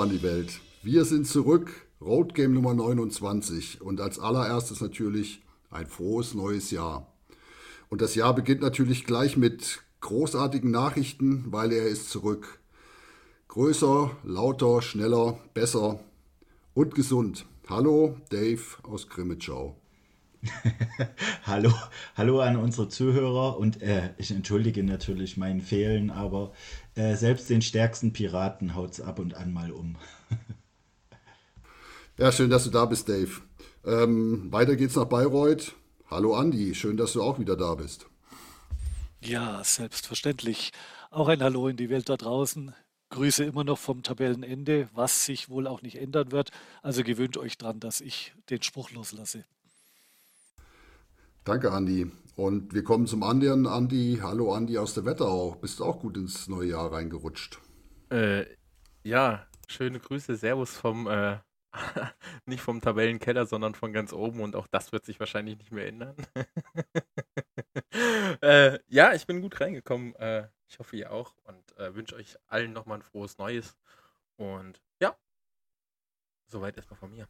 An die Welt. Wir sind zurück, Road Game Nummer 29 und als allererstes natürlich ein frohes neues Jahr. Und das Jahr beginnt natürlich gleich mit großartigen Nachrichten, weil er ist zurück. Größer, lauter, schneller, besser und gesund. Hallo, Dave aus Grimmitschau. hallo, hallo an unsere Zuhörer und äh, ich entschuldige natürlich mein Fehlen, aber äh, selbst den stärksten Piraten haut es ab und an mal um. ja, schön, dass du da bist, Dave. Ähm, weiter geht's nach Bayreuth. Hallo Andi, schön, dass du auch wieder da bist. Ja, selbstverständlich. Auch ein Hallo in die Welt da draußen. Grüße immer noch vom Tabellenende, was sich wohl auch nicht ändern wird. Also gewöhnt euch dran, dass ich den Spruch loslasse. Danke, Andi. Und wir kommen zum anderen Andi. Hallo, Andi aus der Wetterau. Bist du auch gut ins neue Jahr reingerutscht? Äh, ja, schöne Grüße. Servus vom, äh, nicht vom Tabellenkeller, sondern von ganz oben. Und auch das wird sich wahrscheinlich nicht mehr ändern. äh, ja, ich bin gut reingekommen. Äh, ich hoffe, ihr auch. Und äh, wünsche euch allen nochmal ein frohes Neues. Und ja, soweit erstmal von mir.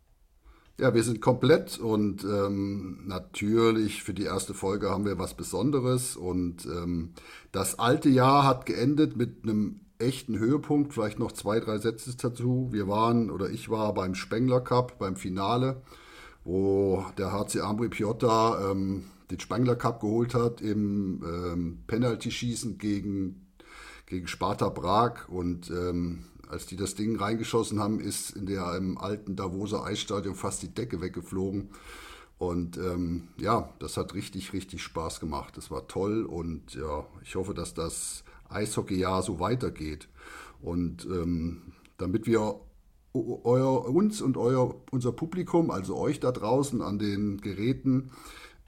Ja, wir sind komplett und ähm, natürlich für die erste Folge haben wir was Besonderes und ähm, das alte Jahr hat geendet mit einem echten Höhepunkt, vielleicht noch zwei, drei Sätze dazu. Wir waren oder ich war beim Spengler Cup, beim Finale, wo der HC Ambri Piotta ähm, den Spengler Cup geholt hat im ähm, Penalty-Schießen gegen, gegen Sparta Prag und ähm, als die das Ding reingeschossen haben, ist in der im alten Davoser Eisstadion fast die Decke weggeflogen. Und ähm, ja, das hat richtig, richtig Spaß gemacht. Das war toll und ja, ich hoffe, dass das Eishockeyjahr so weitergeht. Und ähm, damit wir euer, uns und euer, unser Publikum, also euch da draußen an den Geräten,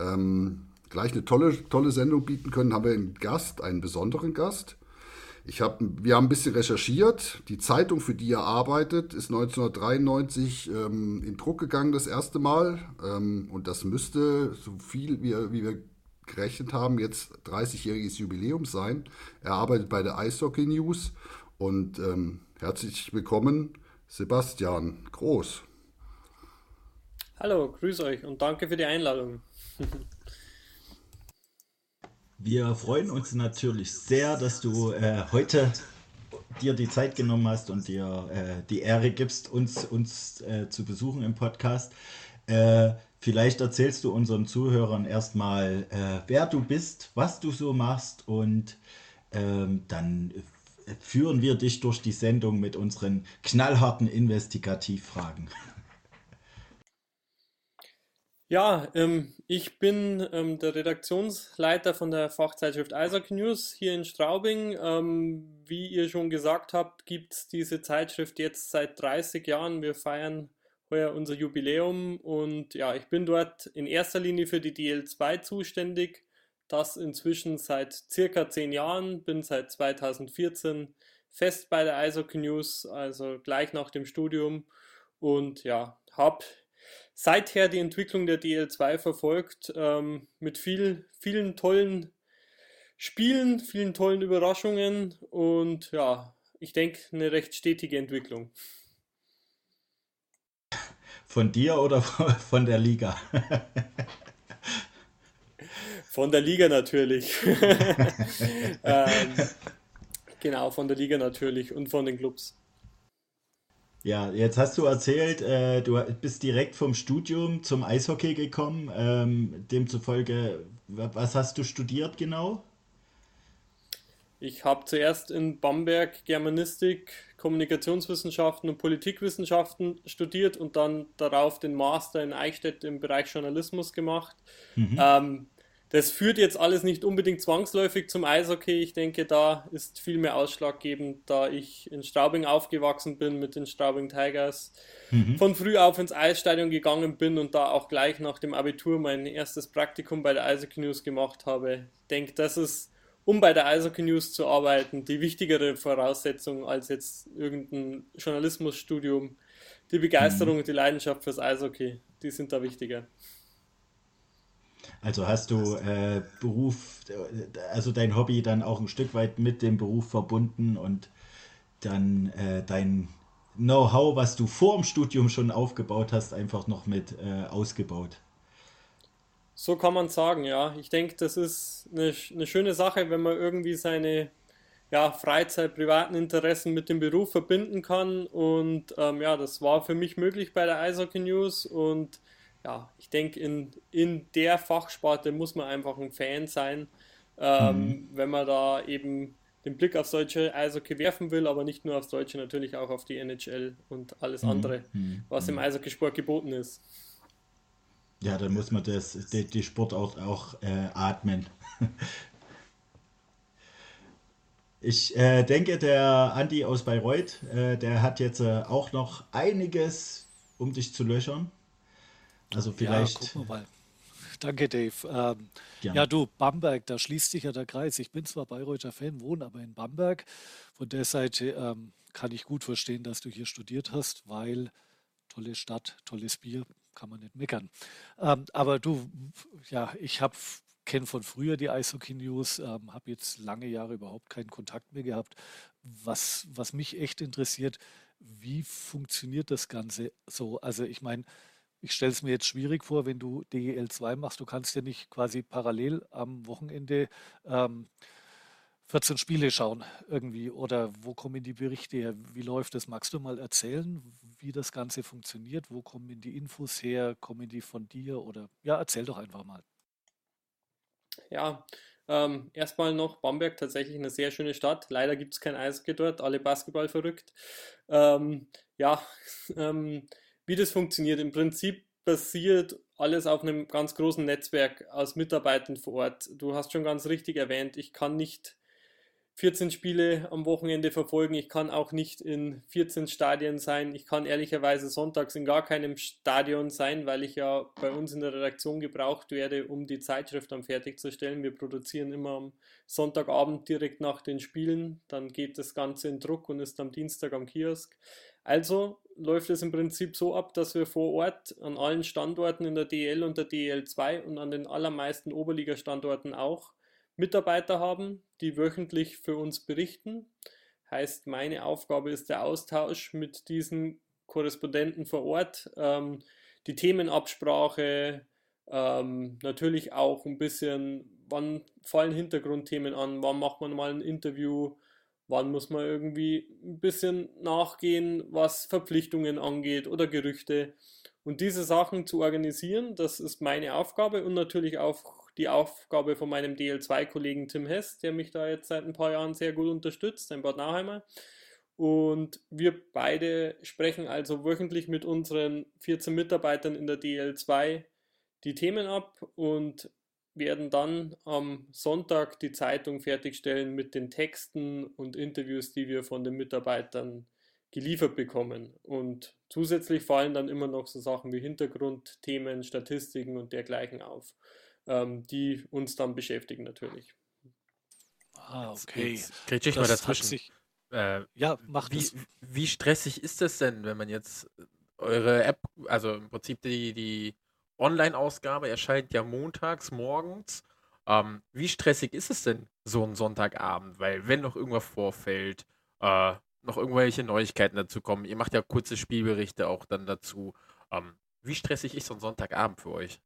ähm, gleich eine tolle, tolle Sendung bieten können, haben wir einen Gast, einen besonderen Gast. Ich hab, wir haben ein bisschen recherchiert. Die Zeitung, für die er arbeitet, ist 1993 ähm, in Druck gegangen das erste Mal. Ähm, und das müsste, so viel wie, wie wir gerechnet haben, jetzt 30-jähriges Jubiläum sein. Er arbeitet bei der Eishockey News. Und ähm, herzlich willkommen, Sebastian Groß. Hallo, grüß euch und danke für die Einladung. Wir freuen uns natürlich sehr, dass du äh, heute dir die Zeit genommen hast und dir äh, die Ehre gibst, uns, uns äh, zu besuchen im Podcast. Äh, vielleicht erzählst du unseren Zuhörern erstmal, äh, wer du bist, was du so machst und ähm, dann führen wir dich durch die Sendung mit unseren knallharten Investigativfragen. Ja, ähm, ich bin ähm, der Redaktionsleiter von der Fachzeitschrift Isaac News hier in Straubing. Ähm, wie ihr schon gesagt habt, gibt es diese Zeitschrift jetzt seit 30 Jahren. Wir feiern heuer unser Jubiläum und ja, ich bin dort in erster Linie für die DL2 zuständig. Das inzwischen seit circa 10 Jahren, bin seit 2014 fest bei der Isaac News, also gleich nach dem Studium und ja, habe seither die Entwicklung der DL2 verfolgt, ähm, mit viel, vielen tollen Spielen, vielen tollen Überraschungen und ja, ich denke, eine recht stetige Entwicklung. Von dir oder von der Liga? Von der Liga natürlich. ähm, genau, von der Liga natürlich und von den Clubs. Ja, jetzt hast du erzählt, äh, du bist direkt vom Studium zum Eishockey gekommen. Ähm, demzufolge, was hast du studiert genau? Ich habe zuerst in Bamberg Germanistik, Kommunikationswissenschaften und Politikwissenschaften studiert und dann darauf den Master in Eichstätt im Bereich Journalismus gemacht. Mhm. Ähm, das führt jetzt alles nicht unbedingt zwangsläufig zum Eishockey. Ich denke, da ist viel mehr ausschlaggebend, da ich in Straubing aufgewachsen bin mit den Straubing Tigers, mhm. von früh auf ins Eisstadion gegangen bin und da auch gleich nach dem Abitur mein erstes Praktikum bei der Eishockey News gemacht habe. Ich denke, das ist, um bei der Eishockey News zu arbeiten, die wichtigere Voraussetzung als jetzt irgendein Journalismusstudium. Die Begeisterung mhm. und die Leidenschaft fürs Eishockey, die sind da wichtiger. Also hast du äh, Beruf, also dein Hobby dann auch ein Stück weit mit dem Beruf verbunden und dann äh, dein Know-how, was du vor dem Studium schon aufgebaut hast, einfach noch mit äh, ausgebaut. So kann man sagen, ja. Ich denke, das ist eine, eine schöne Sache, wenn man irgendwie seine ja, Freizeit, privaten Interessen mit dem Beruf verbinden kann. Und ähm, ja, das war für mich möglich bei der Eishockey News. Und ja, ich denke, in, in der Fachsparte muss man einfach ein Fan sein, ähm, mhm. wenn man da eben den Blick aufs deutsche Eishockey werfen will, aber nicht nur aufs deutsche, natürlich auch auf die NHL und alles mhm. andere, mhm. was im mhm. Eishockeysport geboten ist. Ja, dann muss man das, die, die Sport auch, auch äh, atmen. ich äh, denke, der Andi aus Bayreuth, äh, der hat jetzt äh, auch noch einiges, um dich zu löchern. Also vielleicht. Ja, gucken wir mal. Danke, Dave. Ähm, ja, du, Bamberg, da schließt sich ja der Kreis. Ich bin zwar Bayreuther Fan, wohne aber in Bamberg. Von der Seite ähm, kann ich gut verstehen, dass du hier studiert hast, weil tolle Stadt, tolles Bier, kann man nicht meckern. Ähm, aber du, ja, ich habe kenne von früher die Eishockey News, ähm, habe jetzt lange Jahre überhaupt keinen Kontakt mehr gehabt. Was, was mich echt interessiert, wie funktioniert das Ganze so? Also ich meine, ich stelle es mir jetzt schwierig vor, wenn du DEL 2 machst, du kannst ja nicht quasi parallel am Wochenende ähm, 14 Spiele schauen irgendwie oder wo kommen die Berichte her? Wie läuft das? Magst du mal erzählen, wie das Ganze funktioniert? Wo kommen die Infos her? Kommen die von dir oder ja, erzähl doch einfach mal. Ja, ähm, erstmal noch Bamberg, tatsächlich eine sehr schöne Stadt. Leider gibt es kein Eishockey dort, alle Basketball verrückt. Ähm, ja, ähm, wie das funktioniert, im Prinzip basiert alles auf einem ganz großen Netzwerk aus Mitarbeitern vor Ort. Du hast schon ganz richtig erwähnt, ich kann nicht 14 Spiele am Wochenende verfolgen. Ich kann auch nicht in 14 Stadien sein. Ich kann ehrlicherweise sonntags in gar keinem Stadion sein, weil ich ja bei uns in der Redaktion gebraucht werde, um die Zeitschrift dann fertigzustellen. Wir produzieren immer am Sonntagabend direkt nach den Spielen. Dann geht das Ganze in Druck und ist am Dienstag am Kiosk. Also läuft es im Prinzip so ab, dass wir vor Ort an allen Standorten in der DL und der DL2 und an den allermeisten Oberliga-Standorten auch Mitarbeiter haben, die wöchentlich für uns berichten. Heißt, meine Aufgabe ist der Austausch mit diesen Korrespondenten vor Ort, ähm, die Themenabsprache, ähm, natürlich auch ein bisschen, wann fallen Hintergrundthemen an, wann macht man mal ein Interview, wann muss man irgendwie ein bisschen nachgehen, was Verpflichtungen angeht oder Gerüchte. Und diese Sachen zu organisieren, das ist meine Aufgabe und natürlich auch die Aufgabe von meinem DL2-Kollegen Tim Hess, der mich da jetzt seit ein paar Jahren sehr gut unterstützt, ein Bad Nauheimer. Und wir beide sprechen also wöchentlich mit unseren 14 Mitarbeitern in der DL2 die Themen ab und werden dann am Sonntag die Zeitung fertigstellen mit den Texten und Interviews, die wir von den Mitarbeitern geliefert bekommen. Und zusätzlich fallen dann immer noch so Sachen wie Hintergrundthemen, Statistiken und dergleichen auf ähm, die uns dann beschäftigen natürlich. Ah, okay. Kriege ich mal dazwischen. Sich, äh, ja, macht wie, wie stressig ist das denn, wenn man jetzt eure App, also im Prinzip die, die Online-Ausgabe erscheint ja montags morgens. Ähm, wie stressig ist es denn so ein Sonntagabend? Weil wenn noch irgendwas vorfällt, äh, noch irgendwelche Neuigkeiten dazu kommen, ihr macht ja kurze Spielberichte auch dann dazu. Ähm, wie stressig ist so ein Sonntagabend für euch?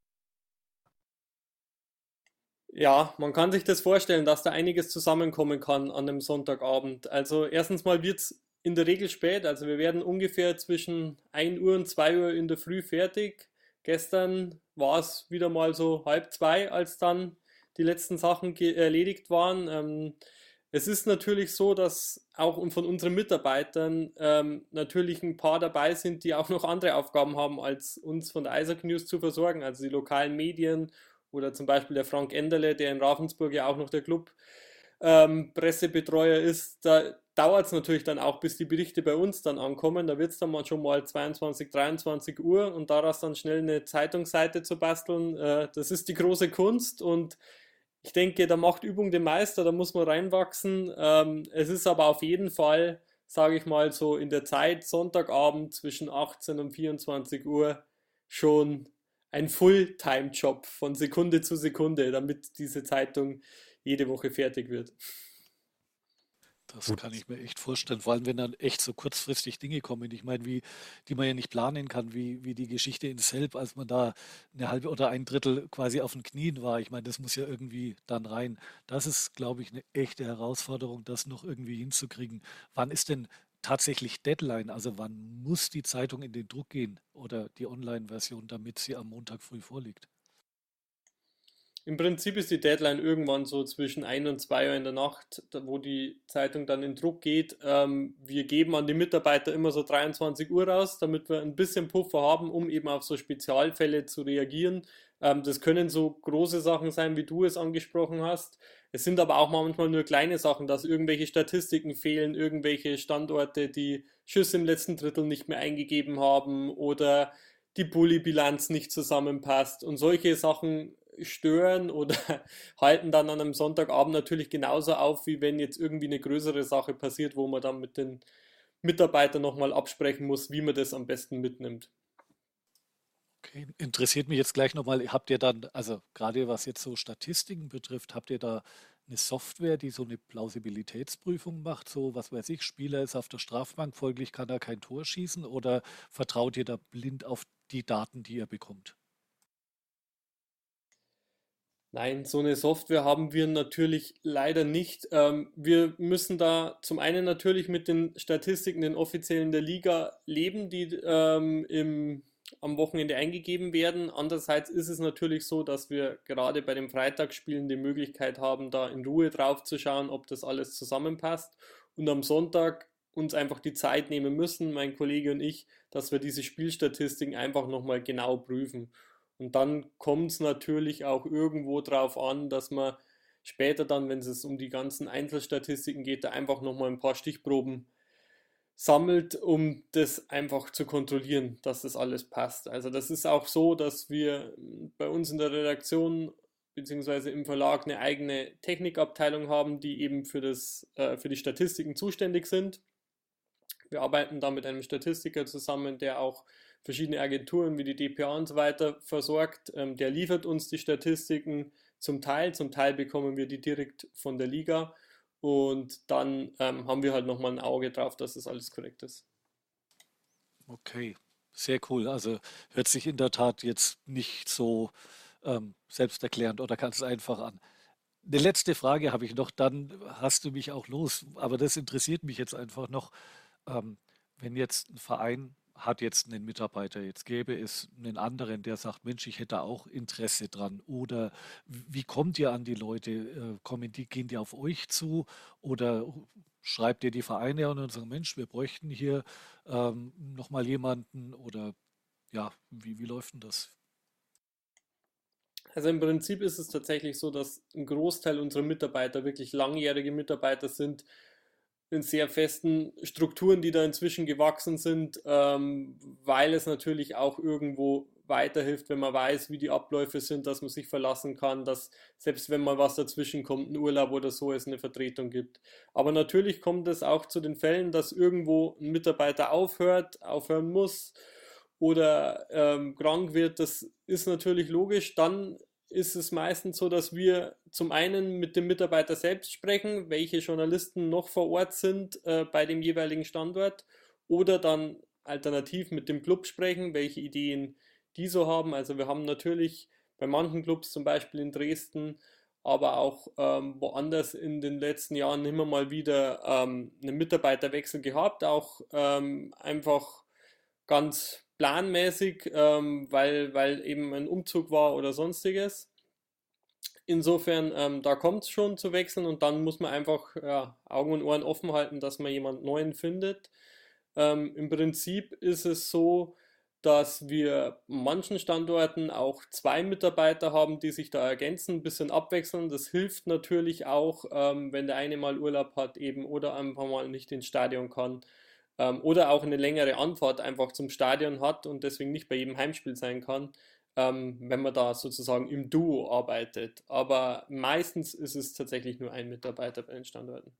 Ja, man kann sich das vorstellen, dass da einiges zusammenkommen kann an einem Sonntagabend. Also erstens mal wird es in der Regel spät, also wir werden ungefähr zwischen 1 Uhr und 2 Uhr in der Früh fertig. Gestern war es wieder mal so halb zwei, als dann die letzten Sachen erledigt waren. Ähm, es ist natürlich so, dass auch von unseren Mitarbeitern ähm, natürlich ein paar dabei sind, die auch noch andere Aufgaben haben, als uns von der Isaac News zu versorgen, also die lokalen Medien oder zum Beispiel der Frank Enderle, der in Ravensburg ja auch noch der Club ähm, Pressebetreuer ist. Da dauert es natürlich dann auch, bis die Berichte bei uns dann ankommen. Da wird es dann mal schon mal 22, 23 Uhr und daraus dann schnell eine Zeitungsseite zu basteln, äh, das ist die große Kunst und ich denke, da macht Übung den Meister, da muss man reinwachsen. Ähm, es ist aber auf jeden Fall, sage ich mal so, in der Zeit Sonntagabend zwischen 18 und 24 Uhr schon ein Fulltime-Job von Sekunde zu Sekunde, damit diese Zeitung jede Woche fertig wird. Das Gut. kann ich mir echt vorstellen. Vor allem, wenn dann echt so kurzfristig Dinge kommen. Ich meine, wie, die man ja nicht planen kann, wie, wie die Geschichte in Selb, als man da eine halbe oder ein Drittel quasi auf den Knien war. Ich meine, das muss ja irgendwie dann rein. Das ist, glaube ich, eine echte Herausforderung, das noch irgendwie hinzukriegen. Wann ist denn tatsächlich Deadline? Also wann muss die Zeitung in den Druck gehen oder die Online-Version, damit sie am Montag früh vorliegt? Im Prinzip ist die Deadline irgendwann so zwischen 1 und 2 Uhr in der Nacht, wo die Zeitung dann in Druck geht. Ähm, wir geben an die Mitarbeiter immer so 23 Uhr raus, damit wir ein bisschen Puffer haben, um eben auf so Spezialfälle zu reagieren. Ähm, das können so große Sachen sein, wie du es angesprochen hast. Es sind aber auch manchmal nur kleine Sachen, dass irgendwelche Statistiken fehlen, irgendwelche Standorte, die Schüsse im letzten Drittel nicht mehr eingegeben haben oder die Bully-Bilanz nicht zusammenpasst. Und solche Sachen stören oder halten dann an einem Sonntagabend natürlich genauso auf, wie wenn jetzt irgendwie eine größere Sache passiert, wo man dann mit den Mitarbeitern nochmal absprechen muss, wie man das am besten mitnimmt. Okay, interessiert mich jetzt gleich nochmal, habt ihr dann, also gerade was jetzt so Statistiken betrifft, habt ihr da eine Software, die so eine Plausibilitätsprüfung macht, so was weiß ich, Spieler ist auf der Strafbank, folglich kann er kein Tor schießen oder vertraut ihr da blind auf die Daten, die ihr bekommt? Nein, so eine Software haben wir natürlich leider nicht. Ähm, wir müssen da zum einen natürlich mit den Statistiken, den offiziellen der Liga leben, die ähm, im, am Wochenende eingegeben werden. Andererseits ist es natürlich so, dass wir gerade bei den Freitagsspielen die Möglichkeit haben, da in Ruhe drauf zu schauen, ob das alles zusammenpasst. Und am Sonntag uns einfach die Zeit nehmen müssen, mein Kollege und ich, dass wir diese Spielstatistiken einfach nochmal genau prüfen. Und dann kommt es natürlich auch irgendwo darauf an, dass man später dann, wenn es um die ganzen Einzelstatistiken geht, da einfach nochmal ein paar Stichproben sammelt, um das einfach zu kontrollieren, dass das alles passt. Also das ist auch so, dass wir bei uns in der Redaktion beziehungsweise im Verlag eine eigene Technikabteilung haben, die eben für, das, äh, für die Statistiken zuständig sind. Wir arbeiten da mit einem Statistiker zusammen, der auch verschiedene Agenturen wie die DPA und so weiter versorgt. Ähm, der liefert uns die Statistiken zum Teil, zum Teil bekommen wir die direkt von der Liga und dann ähm, haben wir halt nochmal ein Auge drauf, dass das alles korrekt ist. Okay, sehr cool. Also hört sich in der Tat jetzt nicht so ähm, selbsterklärend oder ganz einfach an. Eine letzte Frage habe ich noch, dann hast du mich auch los, aber das interessiert mich jetzt einfach noch. Ähm, wenn jetzt ein Verein hat jetzt einen Mitarbeiter, jetzt gäbe es einen anderen, der sagt, Mensch, ich hätte auch Interesse dran. Oder wie kommt ihr an die Leute? Äh, kommen die, gehen die auf euch zu oder schreibt ihr die Vereine an und sagt, Mensch, wir bräuchten hier ähm, nochmal jemanden oder ja, wie, wie läuft denn das? Also im Prinzip ist es tatsächlich so, dass ein Großteil unserer Mitarbeiter wirklich langjährige Mitarbeiter sind, in sehr festen Strukturen, die da inzwischen gewachsen sind, ähm, weil es natürlich auch irgendwo weiterhilft, wenn man weiß, wie die Abläufe sind, dass man sich verlassen kann, dass selbst wenn mal was dazwischen kommt, ein Urlaub oder so, es eine Vertretung gibt. Aber natürlich kommt es auch zu den Fällen, dass irgendwo ein Mitarbeiter aufhört, aufhören muss oder ähm, krank wird. Das ist natürlich logisch. Dann ist es meistens so, dass wir zum einen mit dem Mitarbeiter selbst sprechen, welche Journalisten noch vor Ort sind äh, bei dem jeweiligen Standort oder dann alternativ mit dem Club sprechen, welche Ideen die so haben. Also wir haben natürlich bei manchen Clubs, zum Beispiel in Dresden, aber auch ähm, woanders in den letzten Jahren immer mal wieder ähm, einen Mitarbeiterwechsel gehabt, auch ähm, einfach ganz planmäßig, ähm, weil, weil eben ein Umzug war oder sonstiges. Insofern, ähm, da kommt es schon zu wechseln und dann muss man einfach ja, Augen und Ohren offen halten, dass man jemand Neuen findet. Ähm, Im Prinzip ist es so, dass wir manchen Standorten auch zwei Mitarbeiter haben, die sich da ergänzen, ein bisschen abwechseln. Das hilft natürlich auch, ähm, wenn der eine mal Urlaub hat eben oder einfach mal nicht ins Stadion kann ähm, oder auch eine längere Anfahrt einfach zum Stadion hat und deswegen nicht bei jedem Heimspiel sein kann, ähm, wenn man da sozusagen im Duo arbeitet. Aber meistens ist es tatsächlich nur ein Mitarbeiter bei den Standorten.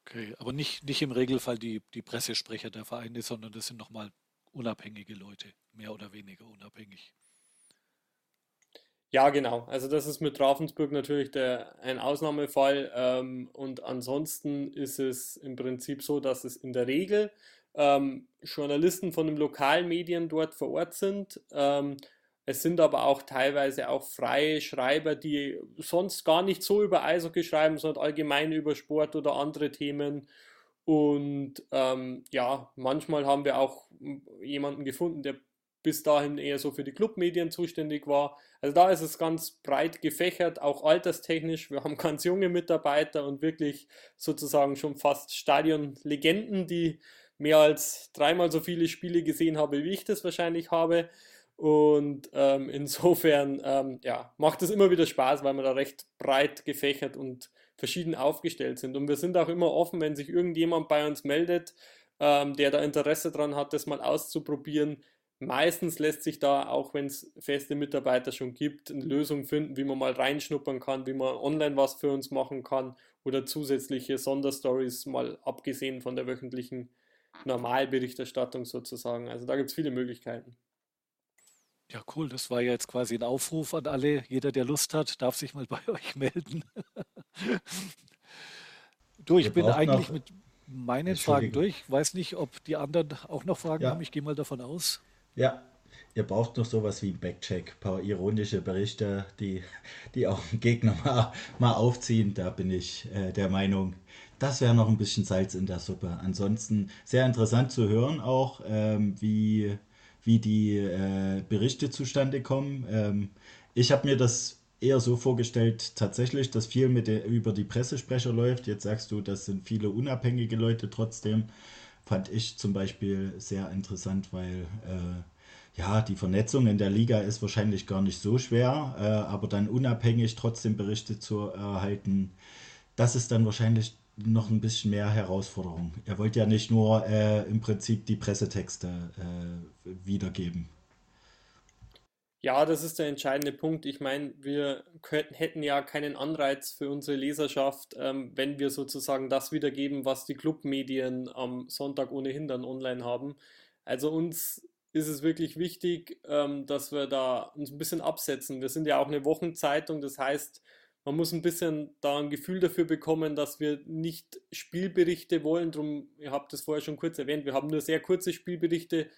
Okay, aber nicht, nicht im Regelfall die, die Pressesprecher der Vereine, sondern das sind nochmal unabhängige Leute, mehr oder weniger unabhängig. Ja, genau. Also das ist mit Ravensburg natürlich der, ein Ausnahmefall. Ähm, und ansonsten ist es im Prinzip so, dass es in der Regel ähm, Journalisten von den lokalen Medien dort vor Ort sind. Ähm, es sind aber auch teilweise auch freie Schreiber, die sonst gar nicht so über Eishockey schreiben, sondern allgemein über Sport oder andere Themen. Und ähm, ja, manchmal haben wir auch jemanden gefunden, der bis dahin eher so für die Clubmedien zuständig war. Also da ist es ganz breit gefächert, auch alterstechnisch. Wir haben ganz junge Mitarbeiter und wirklich sozusagen schon fast Stadionlegenden, die mehr als dreimal so viele Spiele gesehen haben, wie ich das wahrscheinlich habe. Und ähm, insofern ähm, ja, macht es immer wieder Spaß, weil wir da recht breit gefächert und verschieden aufgestellt sind. Und wir sind auch immer offen, wenn sich irgendjemand bei uns meldet, ähm, der da Interesse daran hat, das mal auszuprobieren. Meistens lässt sich da, auch wenn es feste Mitarbeiter schon gibt, eine Lösung finden, wie man mal reinschnuppern kann, wie man online was für uns machen kann oder zusätzliche Sonderstories, mal abgesehen von der wöchentlichen Normalberichterstattung sozusagen. Also da gibt es viele Möglichkeiten. Ja, cool. Das war ja jetzt quasi ein Aufruf an alle. Jeder, der Lust hat, darf sich mal bei euch melden. du, ich bin eigentlich mit meinen Fragen durch. Weiß nicht, ob die anderen auch noch Fragen ja. haben. Ich gehe mal davon aus. Ja, ihr braucht noch sowas wie ein Backcheck, ein paar ironische Berichte, die, die auch einen Gegner mal, mal aufziehen. Da bin ich äh, der Meinung, das wäre noch ein bisschen Salz in der Suppe. Ansonsten sehr interessant zu hören auch, ähm, wie, wie die äh, Berichte zustande kommen. Ähm, ich habe mir das eher so vorgestellt, tatsächlich, dass viel mit der, über die Pressesprecher läuft. Jetzt sagst du, das sind viele unabhängige Leute trotzdem fand ich zum Beispiel sehr interessant, weil äh, ja, die Vernetzung in der Liga ist wahrscheinlich gar nicht so schwer, äh, aber dann unabhängig trotzdem Berichte zu erhalten, das ist dann wahrscheinlich noch ein bisschen mehr Herausforderung. Er wollte ja nicht nur äh, im Prinzip die Pressetexte äh, wiedergeben. Ja, das ist der entscheidende Punkt. Ich meine, wir könnten, hätten ja keinen Anreiz für unsere Leserschaft, ähm, wenn wir sozusagen das wiedergeben, was die Clubmedien am Sonntag ohnehin dann online haben. Also uns ist es wirklich wichtig, ähm, dass wir da uns ein bisschen absetzen. Wir sind ja auch eine Wochenzeitung, das heißt, man muss ein bisschen da ein Gefühl dafür bekommen, dass wir nicht Spielberichte wollen. Drum, ihr habt es vorher schon kurz erwähnt, wir haben nur sehr kurze Spielberichte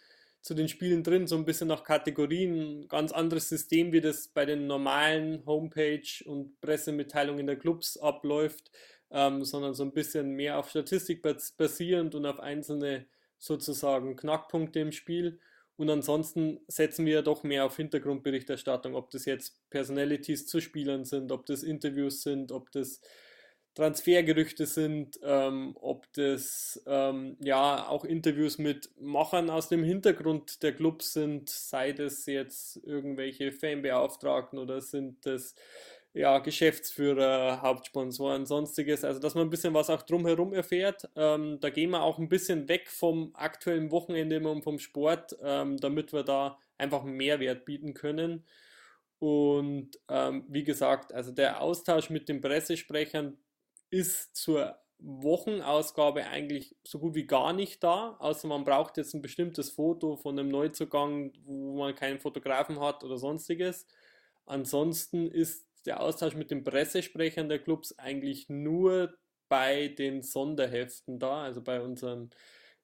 zu den Spielen drin, so ein bisschen nach Kategorien, ganz anderes System, wie das bei den normalen Homepage und Pressemitteilungen der Clubs abläuft, ähm, sondern so ein bisschen mehr auf Statistik basierend und auf einzelne sozusagen Knackpunkte im Spiel. Und ansonsten setzen wir doch mehr auf Hintergrundberichterstattung, ob das jetzt Personalities zu Spielern sind, ob das Interviews sind, ob das Transfergerüchte sind, ähm, ob das ähm, ja auch Interviews mit Machern aus dem Hintergrund der Clubs sind, sei das jetzt irgendwelche Fanbeauftragten oder sind das ja, Geschäftsführer, Hauptsponsoren, sonstiges, also dass man ein bisschen was auch drumherum erfährt. Ähm, da gehen wir auch ein bisschen weg vom aktuellen Wochenende und vom Sport, ähm, damit wir da einfach Mehrwert bieten können. Und ähm, wie gesagt, also der Austausch mit den Pressesprechern ist zur Wochenausgabe eigentlich so gut wie gar nicht da, außer man braucht jetzt ein bestimmtes Foto von einem Neuzugang, wo man keinen Fotografen hat oder sonstiges. Ansonsten ist der Austausch mit den Pressesprechern der Clubs eigentlich nur bei den Sonderheften da, also bei unserem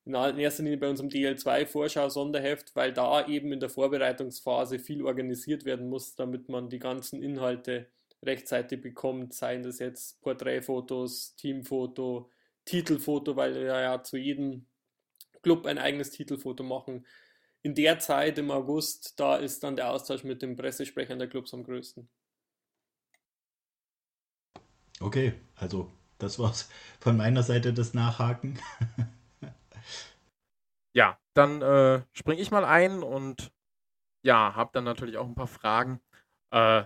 in erster Linie bei unserem DL2 Vorschau Sonderheft, weil da eben in der Vorbereitungsphase viel organisiert werden muss, damit man die ganzen Inhalte rechtzeitig bekommt, seien das jetzt Porträtfotos, Teamfoto, Titelfoto, weil wir ja zu jedem Club ein eigenes Titelfoto machen. In der Zeit im August, da ist dann der Austausch mit den Pressesprechern der Clubs am größten. Okay, also das war's von meiner Seite das Nachhaken. ja, dann äh, springe ich mal ein und ja, habe dann natürlich auch ein paar Fragen. Äh,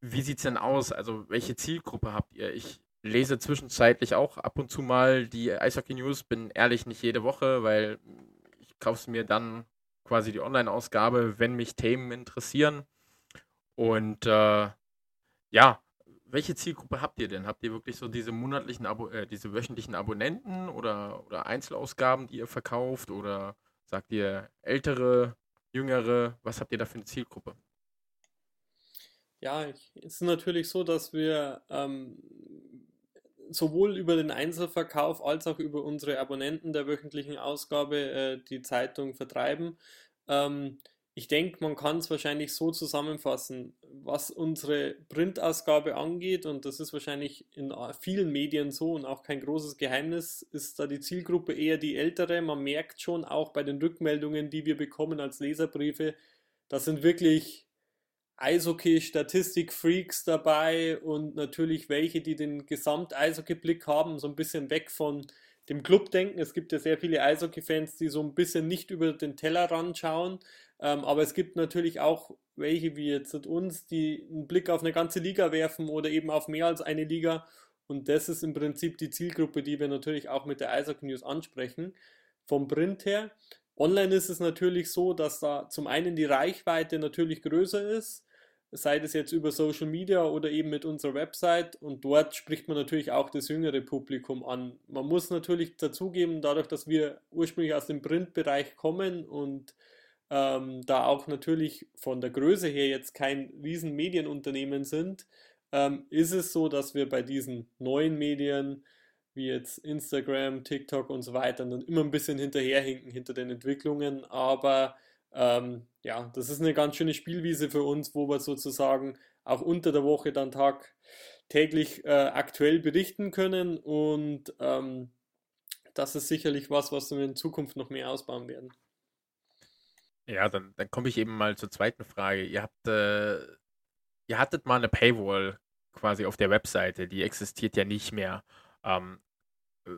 wie sieht es denn aus? Also, welche Zielgruppe habt ihr? Ich lese zwischenzeitlich auch ab und zu mal die Eishockey News, bin ehrlich nicht jede Woche, weil ich kaufe mir dann quasi die Online-Ausgabe, wenn mich Themen interessieren. Und äh, ja, welche Zielgruppe habt ihr denn? Habt ihr wirklich so diese monatlichen, Abo äh, diese wöchentlichen Abonnenten oder, oder Einzelausgaben, die ihr verkauft? Oder sagt ihr ältere, jüngere? Was habt ihr da für eine Zielgruppe? Ja, es ist natürlich so, dass wir ähm, sowohl über den Einzelverkauf als auch über unsere Abonnenten der wöchentlichen Ausgabe äh, die Zeitung vertreiben. Ähm, ich denke, man kann es wahrscheinlich so zusammenfassen, was unsere Printausgabe angeht, und das ist wahrscheinlich in vielen Medien so und auch kein großes Geheimnis, ist da die Zielgruppe eher die ältere. Man merkt schon auch bei den Rückmeldungen, die wir bekommen als Leserbriefe, das sind wirklich Eishockey-Statistik-Freaks dabei und natürlich welche, die den Gesamt-Eishockey-Blick haben, so ein bisschen weg von dem Club denken. Es gibt ja sehr viele Eishockey-Fans, die so ein bisschen nicht über den Tellerrand schauen. Ähm, aber es gibt natürlich auch welche wie jetzt uns, die einen Blick auf eine ganze Liga werfen oder eben auf mehr als eine Liga. Und das ist im Prinzip die Zielgruppe, die wir natürlich auch mit der Eishockey News ansprechen. Vom Print her. Online ist es natürlich so, dass da zum einen die Reichweite natürlich größer ist sei das jetzt über Social Media oder eben mit unserer Website. Und dort spricht man natürlich auch das jüngere Publikum an. Man muss natürlich dazugeben, dadurch, dass wir ursprünglich aus dem Printbereich kommen und ähm, da auch natürlich von der Größe her jetzt kein riesen Medienunternehmen sind, ähm, ist es so, dass wir bei diesen neuen Medien wie jetzt Instagram, TikTok und so weiter dann immer ein bisschen hinterherhinken hinter den Entwicklungen, aber ähm, ja, das ist eine ganz schöne Spielwiese für uns, wo wir sozusagen auch unter der Woche dann tagtäglich äh, aktuell berichten können und ähm, das ist sicherlich was, was wir in Zukunft noch mehr ausbauen werden. Ja, dann, dann komme ich eben mal zur zweiten Frage. Ihr habt, äh, ihr hattet mal eine Paywall quasi auf der Webseite, die existiert ja nicht mehr. Ähm, äh,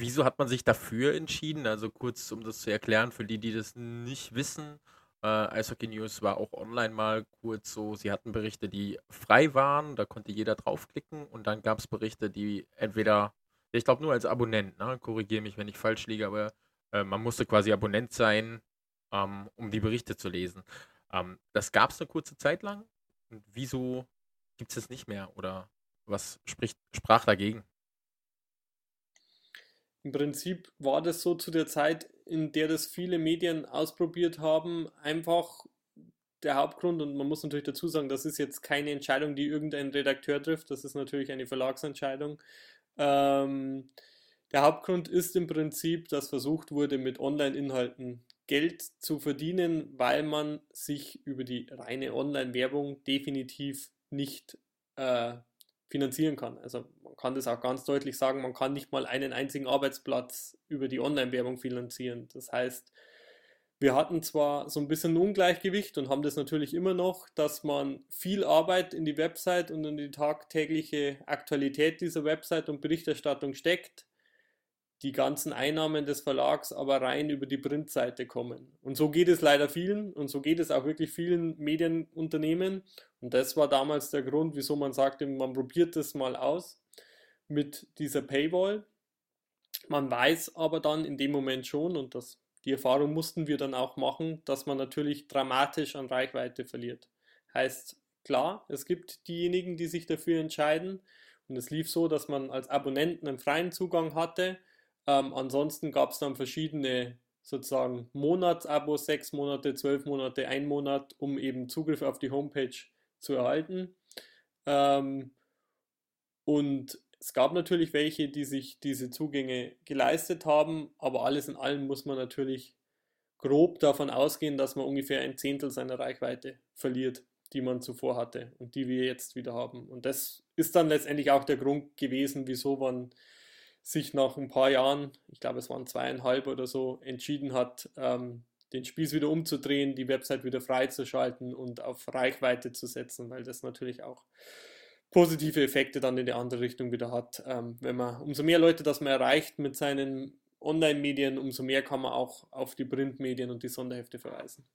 wieso hat man sich dafür entschieden? Also kurz, um das zu erklären, für die, die das nicht wissen, äh, Eishockey News war auch online mal kurz so, sie hatten Berichte, die frei waren, da konnte jeder draufklicken und dann gab es Berichte, die entweder, ich glaube nur als Abonnent, ne? korrigiere mich, wenn ich falsch liege, aber äh, man musste quasi Abonnent sein, ähm, um die Berichte zu lesen. Ähm, das gab es eine kurze Zeit lang. Und wieso gibt es das nicht mehr oder was spricht, sprach dagegen? Im Prinzip war das so zu der Zeit, in der das viele Medien ausprobiert haben, einfach der Hauptgrund, und man muss natürlich dazu sagen, das ist jetzt keine Entscheidung, die irgendein Redakteur trifft, das ist natürlich eine Verlagsentscheidung. Ähm, der Hauptgrund ist im Prinzip, dass versucht wurde, mit Online-Inhalten Geld zu verdienen, weil man sich über die reine Online-Werbung definitiv nicht äh, finanzieren kann. Also man kann das auch ganz deutlich sagen, man kann nicht mal einen einzigen Arbeitsplatz über die Online-Werbung finanzieren. Das heißt, wir hatten zwar so ein bisschen ein Ungleichgewicht und haben das natürlich immer noch, dass man viel Arbeit in die Website und in die tagtägliche Aktualität dieser Website und Berichterstattung steckt, die ganzen Einnahmen des Verlags aber rein über die Printseite kommen. Und so geht es leider vielen und so geht es auch wirklich vielen Medienunternehmen. Und das war damals der Grund, wieso man sagte, man probiert das mal aus mit dieser Paywall. Man weiß aber dann in dem Moment schon, und das, die Erfahrung mussten wir dann auch machen, dass man natürlich dramatisch an Reichweite verliert. Heißt, klar, es gibt diejenigen, die sich dafür entscheiden. Und es lief so, dass man als Abonnenten einen freien Zugang hatte ähm, ansonsten gab es dann verschiedene sozusagen Monatsabos, sechs Monate, zwölf Monate, ein Monat, um eben Zugriff auf die Homepage zu erhalten. Ähm, und es gab natürlich welche, die sich diese Zugänge geleistet haben, aber alles in allem muss man natürlich grob davon ausgehen, dass man ungefähr ein Zehntel seiner Reichweite verliert, die man zuvor hatte und die wir jetzt wieder haben. Und das ist dann letztendlich auch der Grund gewesen, wieso man sich nach ein paar Jahren, ich glaube es waren zweieinhalb oder so, entschieden hat, ähm, den Spieß wieder umzudrehen, die Website wieder freizuschalten und auf Reichweite zu setzen, weil das natürlich auch positive Effekte dann in die andere Richtung wieder hat. Ähm, wenn man, umso mehr Leute das man erreicht mit seinen Online-Medien, umso mehr kann man auch auf die Printmedien und die Sonderhefte verweisen.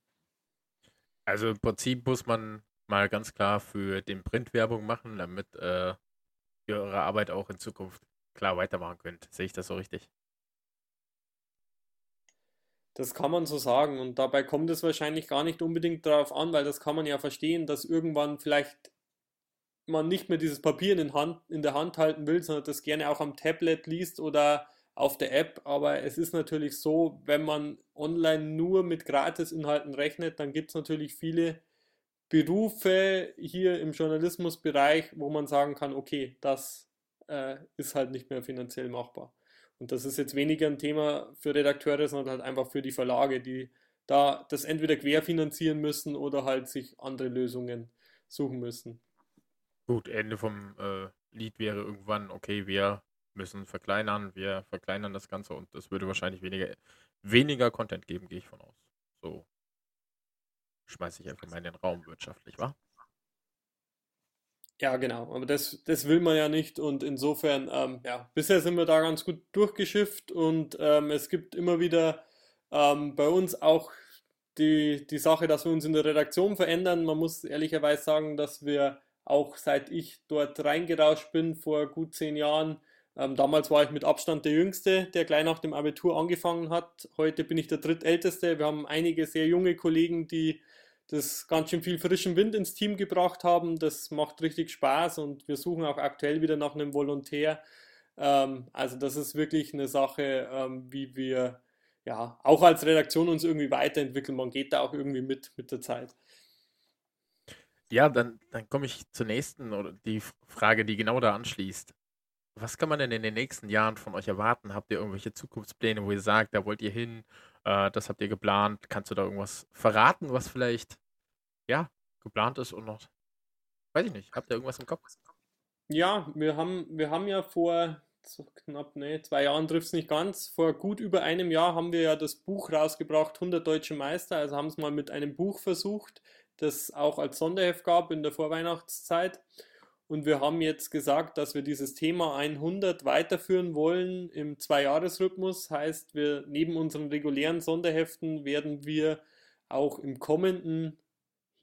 Also im Prinzip muss man mal ganz klar für den Print Werbung machen, damit äh, ihr eure Arbeit auch in Zukunft klar weitermachen könnt. Sehe ich das so richtig? Das kann man so sagen und dabei kommt es wahrscheinlich gar nicht unbedingt darauf an, weil das kann man ja verstehen, dass irgendwann vielleicht man nicht mehr dieses Papier in, Hand, in der Hand halten will, sondern das gerne auch am Tablet liest oder auf der App. Aber es ist natürlich so, wenn man online nur mit Gratisinhalten rechnet, dann gibt es natürlich viele Berufe hier im Journalismusbereich, wo man sagen kann, okay, das äh, ist halt nicht mehr finanziell machbar. Und das ist jetzt weniger ein Thema für Redakteure, sondern halt einfach für die Verlage, die da das entweder querfinanzieren müssen oder halt sich andere Lösungen suchen müssen. Gut, Ende vom äh, Lied wäre irgendwann, okay, wir müssen verkleinern, wir verkleinern das Ganze und es würde wahrscheinlich weniger, weniger Content geben, gehe ich von aus. So schmeiße ich einfach mal in den Raum wirtschaftlich, wa? Ja, genau. Aber das, das will man ja nicht. Und insofern, ähm, ja, bisher sind wir da ganz gut durchgeschifft und ähm, es gibt immer wieder ähm, bei uns auch die, die Sache, dass wir uns in der Redaktion verändern. Man muss ehrlicherweise sagen, dass wir auch seit ich dort reingerauscht bin, vor gut zehn Jahren, ähm, damals war ich mit Abstand der Jüngste, der gleich nach dem Abitur angefangen hat. Heute bin ich der drittälteste. Wir haben einige sehr junge Kollegen, die das ganz schön viel frischen Wind ins Team gebracht haben. Das macht richtig Spaß und wir suchen auch aktuell wieder nach einem Volontär. Ähm, also das ist wirklich eine Sache, ähm, wie wir ja auch als Redaktion uns irgendwie weiterentwickeln. Man geht da auch irgendwie mit mit der Zeit. Ja, dann, dann komme ich zur nächsten oder die Frage, die genau da anschließt. Was kann man denn in den nächsten Jahren von euch erwarten? Habt ihr irgendwelche Zukunftspläne, wo ihr sagt, da wollt ihr hin, äh, das habt ihr geplant? Kannst du da irgendwas verraten, was vielleicht ja geplant ist und noch, weiß ich nicht, habt ihr irgendwas im Kopf? Ja, wir haben, wir haben ja vor so knapp, ne, zwei Jahren trifft es nicht ganz. Vor gut über einem Jahr haben wir ja das Buch rausgebracht, 100 Deutsche Meister. Also haben es mal mit einem Buch versucht, das auch als Sonderheft gab in der Vorweihnachtszeit. Und wir haben jetzt gesagt, dass wir dieses Thema 100 weiterführen wollen im Zwei-Jahres-Rhythmus. Heißt, wir neben unseren regulären Sonderheften werden wir auch im kommenden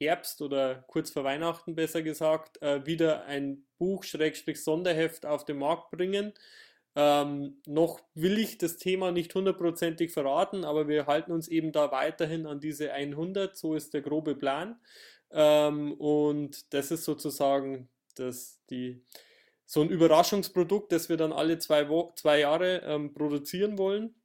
Herbst oder kurz vor Weihnachten besser gesagt, äh, wieder ein Buch Schrägstrich Sonderheft auf den Markt bringen. Ähm, noch will ich das Thema nicht hundertprozentig verraten, aber wir halten uns eben da weiterhin an diese 100, so ist der grobe Plan. Ähm, und das ist sozusagen das, die, so ein Überraschungsprodukt, das wir dann alle zwei, zwei Jahre ähm, produzieren wollen.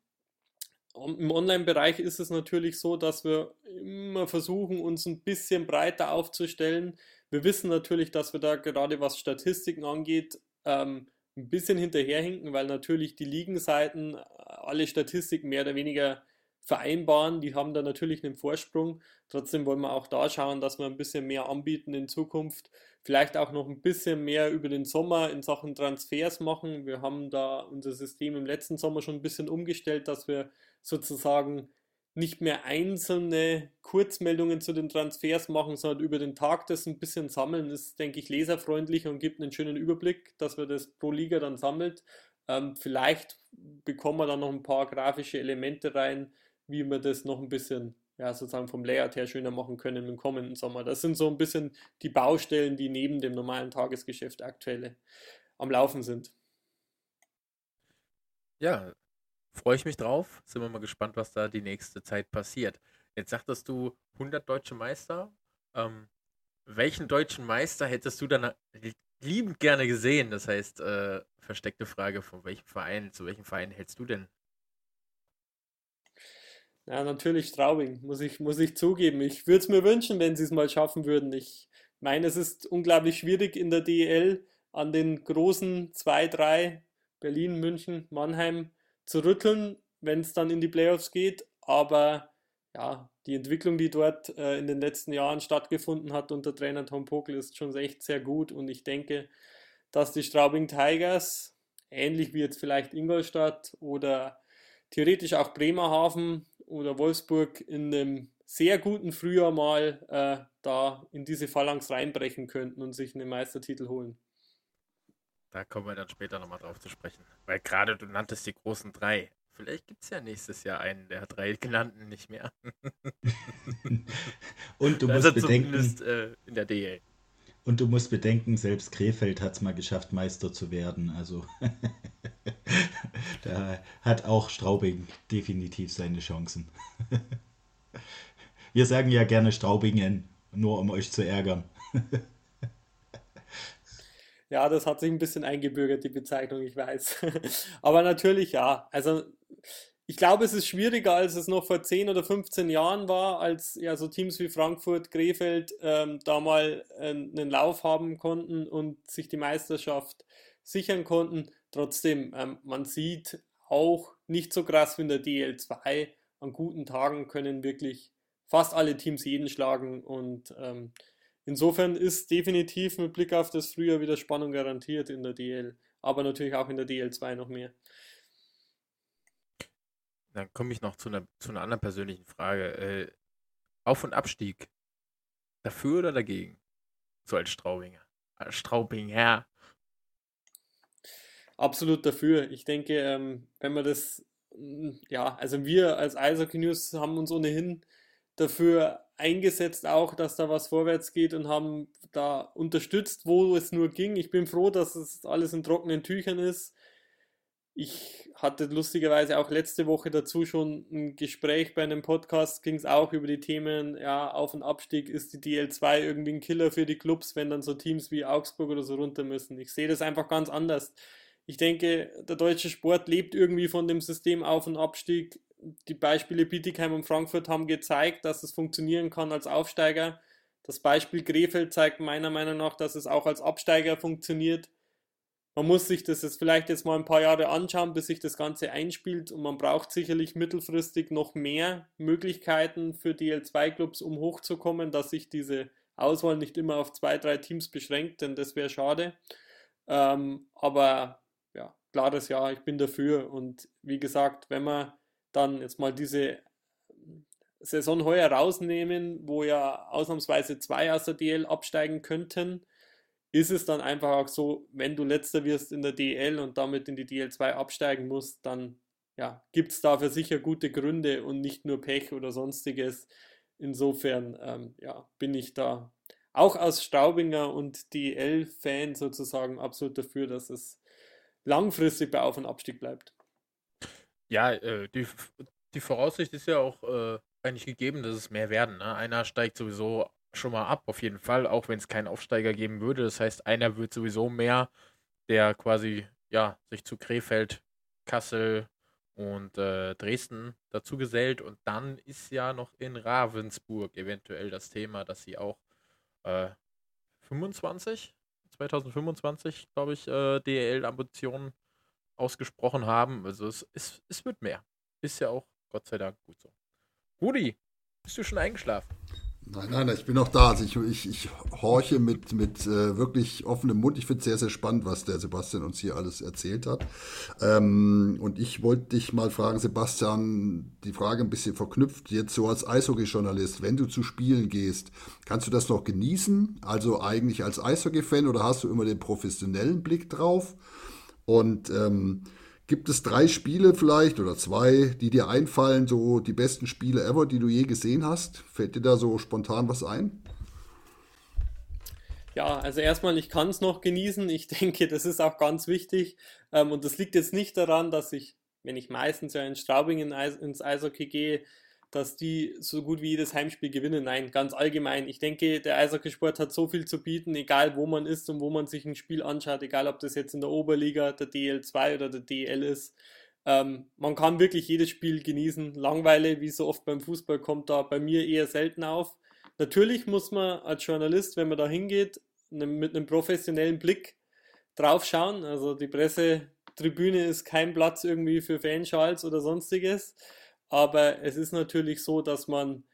Im Online-Bereich ist es natürlich so, dass wir immer versuchen, uns ein bisschen breiter aufzustellen. Wir wissen natürlich, dass wir da gerade was Statistiken angeht, ähm, ein bisschen hinterherhinken, weil natürlich die Ligenseiten äh, alle Statistiken mehr oder weniger vereinbaren. Die haben da natürlich einen Vorsprung. Trotzdem wollen wir auch da schauen, dass wir ein bisschen mehr anbieten in Zukunft. Vielleicht auch noch ein bisschen mehr über den Sommer in Sachen Transfers machen. Wir haben da unser System im letzten Sommer schon ein bisschen umgestellt, dass wir sozusagen nicht mehr einzelne Kurzmeldungen zu den Transfers machen, sondern über den Tag das ein bisschen sammeln, ist, denke ich, leserfreundlich und gibt einen schönen Überblick, dass wir das pro Liga dann sammelt. Ähm, vielleicht bekommen wir dann noch ein paar grafische Elemente rein, wie wir das noch ein bisschen, ja, sozusagen vom Layout her schöner machen können im kommenden Sommer. Das sind so ein bisschen die Baustellen, die neben dem normalen Tagesgeschäft aktuell am Laufen sind. Ja, freue ich mich drauf. Sind wir mal gespannt, was da die nächste Zeit passiert. Jetzt sagtest du 100 deutsche Meister. Ähm, welchen deutschen Meister hättest du dann liebend gerne gesehen? Das heißt, äh, versteckte Frage, von welchem Verein, zu welchem Verein hältst du denn? Ja, natürlich Straubing, muss ich, muss ich zugeben. Ich würde es mir wünschen, wenn sie es mal schaffen würden. Ich meine, es ist unglaublich schwierig in der DEL an den großen zwei, drei Berlin, München, Mannheim zu rütteln, wenn es dann in die Playoffs geht. Aber ja, die Entwicklung, die dort äh, in den letzten Jahren stattgefunden hat unter Trainer Tom Pokel, ist schon echt sehr gut. Und ich denke, dass die Straubing Tigers, ähnlich wie jetzt vielleicht Ingolstadt oder theoretisch auch Bremerhaven oder Wolfsburg, in einem sehr guten Frühjahr mal äh, da in diese Phalanx reinbrechen könnten und sich einen Meistertitel holen. Da kommen wir dann später nochmal drauf zu sprechen. Weil gerade du nanntest die großen drei. Vielleicht gibt es ja nächstes Jahr einen der drei genannten nicht mehr. und du musst bedenken, äh, in der DL. Und du musst bedenken, selbst Krefeld hat es mal geschafft, Meister zu werden. Also da hat auch Straubing definitiv seine Chancen. Wir sagen ja gerne Straubingen, nur um euch zu ärgern. Ja, das hat sich ein bisschen eingebürgert, die Bezeichnung, ich weiß. Aber natürlich, ja. Also ich glaube, es ist schwieriger, als es noch vor 10 oder 15 Jahren war, als ja so Teams wie Frankfurt, Krefeld ähm, da mal äh, einen Lauf haben konnten und sich die Meisterschaft sichern konnten. Trotzdem, ähm, man sieht auch nicht so krass wie in der DL2. An guten Tagen können wirklich fast alle Teams jeden schlagen und ähm, insofern ist definitiv mit Blick auf das Frühjahr wieder Spannung garantiert in der DL, aber natürlich auch in der DL2 noch mehr. Dann komme ich noch zu einer, zu einer anderen persönlichen Frage. Äh, Auf- und Abstieg. Dafür oder dagegen? So als Straubinger. Als Straubinger. Absolut dafür. Ich denke, ähm, wenn man das, ja, also wir als Eishockey News haben uns ohnehin dafür eingesetzt, auch, dass da was vorwärts geht und haben da unterstützt, wo es nur ging. Ich bin froh, dass es alles in trockenen Tüchern ist. Ich hatte lustigerweise auch letzte Woche dazu schon ein Gespräch bei einem Podcast, ging es auch über die Themen, ja, Auf- und Abstieg, ist die DL2 irgendwie ein Killer für die Clubs, wenn dann so Teams wie Augsburg oder so runter müssen. Ich sehe das einfach ganz anders. Ich denke, der deutsche Sport lebt irgendwie von dem System Auf- und Abstieg. Die Beispiele Bietigheim und Frankfurt haben gezeigt, dass es funktionieren kann als Aufsteiger. Das Beispiel Krefeld zeigt meiner Meinung nach, dass es auch als Absteiger funktioniert man muss sich das jetzt vielleicht jetzt mal ein paar Jahre anschauen, bis sich das Ganze einspielt und man braucht sicherlich mittelfristig noch mehr Möglichkeiten für DL2-Clubs, um hochzukommen, dass sich diese Auswahl nicht immer auf zwei, drei Teams beschränkt, denn das wäre schade. Ähm, aber ja, klares Ja, ich bin dafür. Und wie gesagt, wenn wir dann jetzt mal diese Saison heuer rausnehmen, wo ja ausnahmsweise zwei aus der DL absteigen könnten, ist es dann einfach auch so, wenn du letzter wirst in der DL und damit in die DL2 absteigen musst, dann ja, gibt es dafür sicher gute Gründe und nicht nur Pech oder sonstiges. Insofern ähm, ja, bin ich da auch als Straubinger und DL-Fan sozusagen absolut dafür, dass es langfristig bei Auf- und Abstieg bleibt. Ja, äh, die, die Voraussicht ist ja auch äh, eigentlich gegeben, dass es mehr werden. Ne? Einer steigt sowieso schon mal ab, auf jeden Fall, auch wenn es keinen Aufsteiger geben würde. Das heißt, einer wird sowieso mehr, der quasi ja, sich zu Krefeld, Kassel und äh, Dresden dazu gesellt. Und dann ist ja noch in Ravensburg eventuell das Thema, dass sie auch äh, 25, 2025, glaube ich, äh, DEL-Ambitionen ausgesprochen haben. Also es, es, es wird mehr. Ist ja auch Gott sei Dank gut so. Rudi, bist du schon eingeschlafen? Nein, nein, ich bin noch da. Also ich, ich, ich horche mit, mit äh, wirklich offenem Mund. Ich finde es sehr, sehr spannend, was der Sebastian uns hier alles erzählt hat. Ähm, und ich wollte dich mal fragen, Sebastian, die Frage ein bisschen verknüpft, jetzt so als Eishockey-Journalist, wenn du zu Spielen gehst, kannst du das noch genießen? Also eigentlich als Eishockey-Fan oder hast du immer den professionellen Blick drauf? Und ähm, Gibt es drei Spiele vielleicht oder zwei, die dir einfallen, so die besten Spiele ever, die du je gesehen hast? Fällt dir da so spontan was ein? Ja, also erstmal, ich kann es noch genießen. Ich denke, das ist auch ganz wichtig. Ähm, und das liegt jetzt nicht daran, dass ich, wenn ich meistens ja in Straubing ins Eishockey gehe, dass die so gut wie jedes Heimspiel gewinnen. Nein, ganz allgemein. Ich denke, der Eishockeysport hat so viel zu bieten, egal wo man ist und wo man sich ein Spiel anschaut, egal ob das jetzt in der Oberliga, der DL2 oder der DL ist. Ähm, man kann wirklich jedes Spiel genießen. Langweile, wie so oft beim Fußball, kommt da bei mir eher selten auf. Natürlich muss man als Journalist, wenn man da hingeht, mit einem professionellen Blick drauf schauen. Also die Pressetribüne ist kein Platz irgendwie für Fanschals oder sonstiges. Aber es ist natürlich so, dass man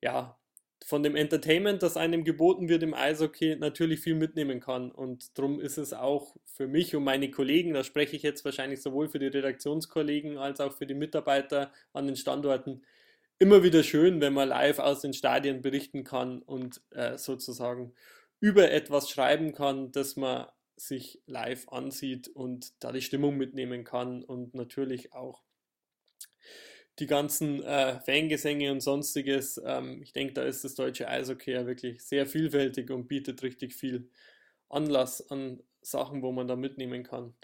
ja von dem Entertainment, das einem geboten wird im Eishockey, natürlich viel mitnehmen kann. Und darum ist es auch für mich und meine Kollegen, da spreche ich jetzt wahrscheinlich sowohl für die Redaktionskollegen als auch für die Mitarbeiter an den Standorten, immer wieder schön, wenn man live aus den Stadien berichten kann und äh, sozusagen über etwas schreiben kann, das man sich live ansieht und da die Stimmung mitnehmen kann und natürlich auch die ganzen äh, Fangesänge und sonstiges. Ähm, ich denke, da ist das deutsche Eishockey ja wirklich sehr vielfältig und bietet richtig viel Anlass an Sachen, wo man da mitnehmen kann.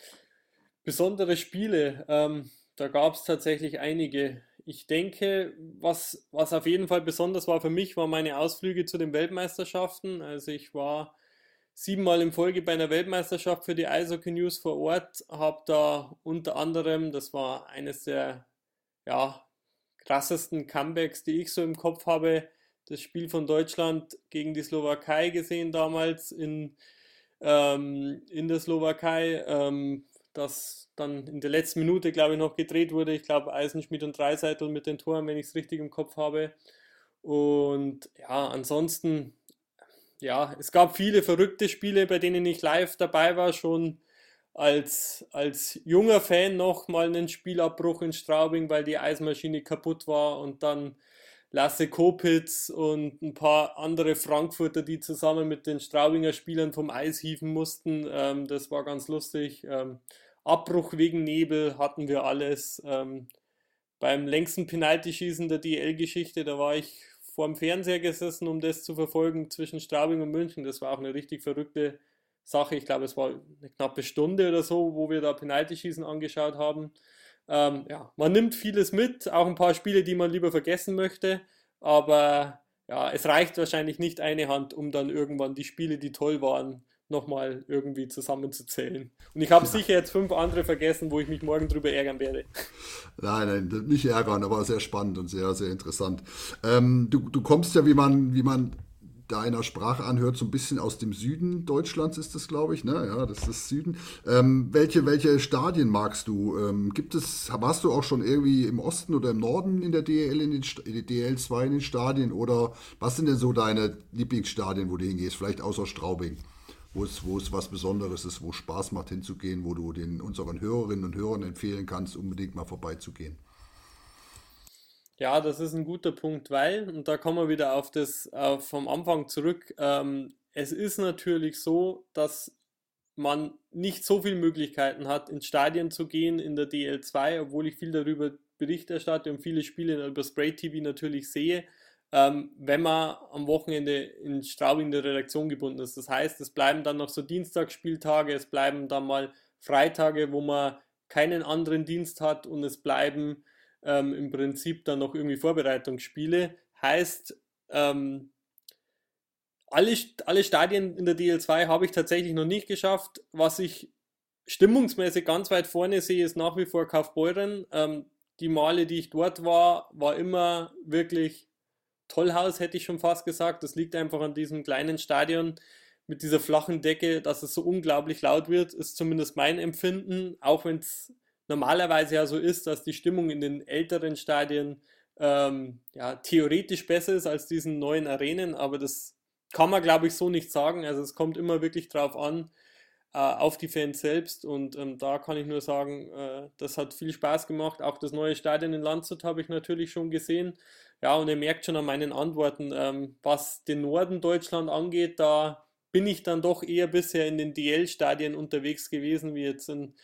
Besondere Spiele, ähm, da gab es tatsächlich einige. Ich denke, was, was auf jeden Fall besonders war für mich, waren meine Ausflüge zu den Weltmeisterschaften. Also ich war siebenmal in Folge bei einer Weltmeisterschaft für die Eishockey News vor Ort, habe da unter anderem, das war eines der ja, krassesten Comebacks, die ich so im Kopf habe, das Spiel von Deutschland gegen die Slowakei gesehen damals in, ähm, in der Slowakei, ähm, das dann in der letzten Minute, glaube ich, noch gedreht wurde. Ich glaube, Eisenschmidt und Dreiseitel mit den Toren, wenn ich es richtig im Kopf habe. Und ja, ansonsten, ja, es gab viele verrückte Spiele, bei denen ich live dabei war, schon als, als junger Fan noch mal einen Spielabbruch in Straubing, weil die Eismaschine kaputt war und dann Lasse Kopitz und ein paar andere Frankfurter, die zusammen mit den Straubinger Spielern vom Eis hieven mussten. Ähm, das war ganz lustig. Ähm, Abbruch wegen Nebel hatten wir alles. Ähm, beim längsten Penaltyschießen der DL-Geschichte, da war ich vor dem Fernseher gesessen, um das zu verfolgen zwischen Straubing und München. Das war auch eine richtig verrückte Sache. Ich glaube, es war eine knappe Stunde oder so, wo wir da Penaltyschießen angeschaut haben. Ähm, ja, man nimmt vieles mit, auch ein paar Spiele, die man lieber vergessen möchte, aber ja, es reicht wahrscheinlich nicht eine Hand, um dann irgendwann die Spiele, die toll waren, nochmal irgendwie zusammenzuzählen. Und ich habe sicher jetzt fünf andere vergessen, wo ich mich morgen drüber ärgern werde. Nein, nein, nicht ärgern, aber sehr spannend und sehr, sehr interessant. Ähm, du, du kommst ja, wie man, wie man deiner Sprache anhört, so ein bisschen aus dem Süden Deutschlands ist das, glaube ich. Ne? Ja, das ist Süden. Ähm, welche, welche Stadien magst du? Ähm, gibt es, warst du auch schon irgendwie im Osten oder im Norden in der DL, in den in DL2 in den Stadien? Oder was sind denn so deine Lieblingsstadien, wo du hingehst? Vielleicht außer Straubing, wo es, wo es was Besonderes ist, wo es Spaß macht hinzugehen, wo du den unseren Hörerinnen und Hörern empfehlen kannst, unbedingt mal vorbeizugehen. Ja, das ist ein guter Punkt, weil, und da kommen wir wieder auf das äh, vom Anfang zurück, ähm, es ist natürlich so, dass man nicht so viele Möglichkeiten hat, ins Stadion zu gehen in der DL2, obwohl ich viel darüber Bericht erstatte und viele Spiele über Spray TV natürlich sehe, ähm, wenn man am Wochenende in Straubing in der Redaktion gebunden ist. Das heißt, es bleiben dann noch so Dienstagsspieltage, es bleiben dann mal Freitage, wo man keinen anderen Dienst hat und es bleiben ähm, im Prinzip dann noch irgendwie Vorbereitungsspiele. Heißt, ähm, alle, alle Stadien in der DL2 habe ich tatsächlich noch nicht geschafft. Was ich stimmungsmäßig ganz weit vorne sehe, ist nach wie vor Kaufbeuren. Ähm, die Male, die ich dort war, war immer wirklich Tollhaus, hätte ich schon fast gesagt. Das liegt einfach an diesem kleinen Stadion mit dieser flachen Decke, dass es so unglaublich laut wird, ist zumindest mein Empfinden, auch wenn es normalerweise ja so ist, dass die Stimmung in den älteren Stadien ähm, ja, theoretisch besser ist als diesen neuen Arenen, aber das kann man, glaube ich, so nicht sagen. Also es kommt immer wirklich drauf an, äh, auf die Fans selbst und ähm, da kann ich nur sagen, äh, das hat viel Spaß gemacht. Auch das neue Stadion in Landshut habe ich natürlich schon gesehen. Ja, und ihr merkt schon an meinen Antworten, ähm, was den Norden Deutschland angeht, da bin ich dann doch eher bisher in den DL-Stadien unterwegs gewesen, wie jetzt in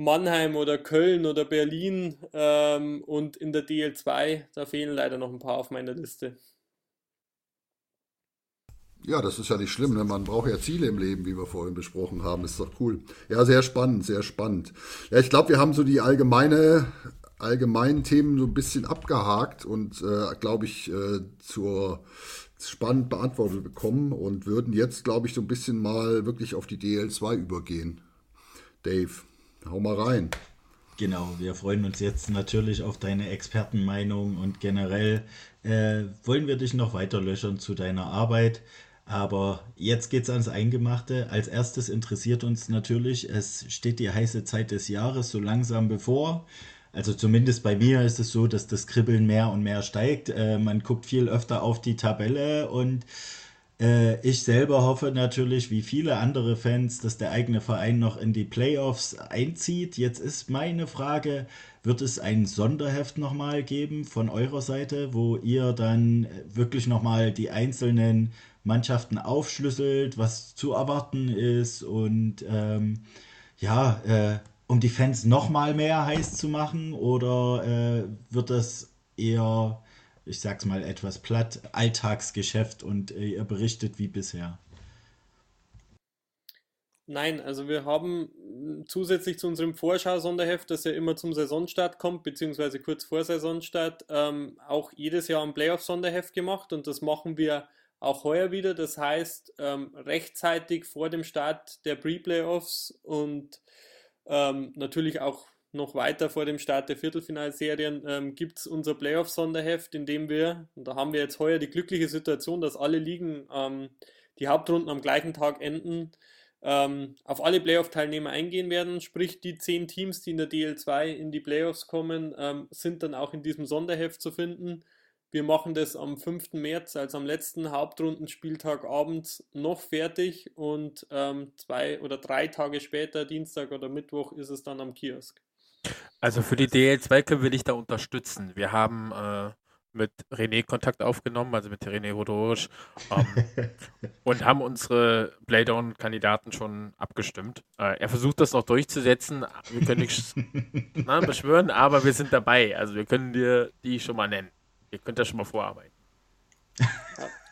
Mannheim oder Köln oder Berlin ähm, und in der DL2, da fehlen leider noch ein paar auf meiner Liste. Ja, das ist ja nicht schlimm. Ne? Man braucht ja Ziele im Leben, wie wir vorhin besprochen haben. Ist doch cool. Ja, sehr spannend, sehr spannend. Ja, ich glaube, wir haben so die allgemeine, allgemeinen Themen so ein bisschen abgehakt und, äh, glaube ich, äh, zur spannend beantwortet bekommen und würden jetzt, glaube ich, so ein bisschen mal wirklich auf die DL2 übergehen. Dave. Hau mal rein. Genau, wir freuen uns jetzt natürlich auf deine Expertenmeinung und generell äh, wollen wir dich noch weiter löchern zu deiner Arbeit. Aber jetzt geht es ans Eingemachte. Als erstes interessiert uns natürlich, es steht die heiße Zeit des Jahres so langsam bevor. Also zumindest bei mir ist es so, dass das Kribbeln mehr und mehr steigt. Äh, man guckt viel öfter auf die Tabelle und äh, ich selber hoffe natürlich, wie viele andere Fans, dass der eigene Verein noch in die Playoffs einzieht. Jetzt ist meine Frage, wird es ein Sonderheft nochmal geben von eurer Seite, wo ihr dann wirklich nochmal die einzelnen Mannschaften aufschlüsselt, was zu erwarten ist und ähm, ja, äh, um die Fans nochmal mehr heiß zu machen oder äh, wird das eher ich sag's mal etwas platt, Alltagsgeschäft und äh, ihr berichtet wie bisher? Nein, also wir haben zusätzlich zu unserem Vorschau-Sonderheft, das ja immer zum Saisonstart kommt, beziehungsweise kurz vor Saisonstart, ähm, auch jedes Jahr ein Playoff-Sonderheft gemacht und das machen wir auch heuer wieder. Das heißt, ähm, rechtzeitig vor dem Start der Pre-Playoffs und ähm, natürlich auch noch weiter vor dem Start der Viertelfinalserien ähm, gibt es unser Playoff-Sonderheft, in dem wir, und da haben wir jetzt heuer die glückliche Situation, dass alle Ligen ähm, die Hauptrunden am gleichen Tag enden, ähm, auf alle Playoff-Teilnehmer eingehen werden. Sprich, die zehn Teams, die in der DL2 in die Playoffs kommen, ähm, sind dann auch in diesem Sonderheft zu finden. Wir machen das am 5. März, also am letzten Hauptrundenspieltag abends, noch fertig und ähm, zwei oder drei Tage später, Dienstag oder Mittwoch, ist es dann am Kiosk. Also für die DL2 können wir dich da unterstützen. Wir haben äh, mit René Kontakt aufgenommen, also mit René Rodorisch, ähm, und haben unsere Playdown-Kandidaten schon abgestimmt. Äh, er versucht das noch durchzusetzen. Wir können nichts beschwören, aber wir sind dabei. Also wir können dir die schon mal nennen. Ihr könnt da schon mal vorarbeiten.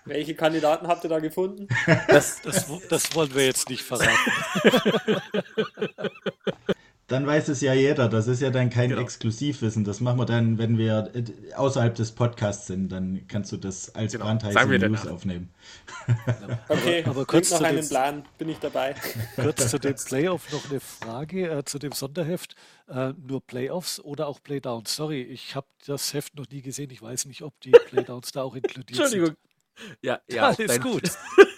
Welche Kandidaten habt ihr da gefunden? Das, das, das wollen wir jetzt nicht verraten. Dann weiß es ja jeder. Das ist ja dann kein genau. Exklusivwissen. Das machen wir dann, wenn wir äh, außerhalb des Podcasts sind. Dann kannst du das als genau. brandheiße News aufnehmen. Okay, aber, kurz noch einen Plan, bin ich dabei. Kurz zu dem Playoff noch eine Frage äh, zu dem Sonderheft. Äh, nur Playoffs oder auch Playdowns? Sorry, ich habe das Heft noch nie gesehen. Ich weiß nicht, ob die Playdowns da auch inkludiert Entschuldigung. sind. Ja, ja, alles gut.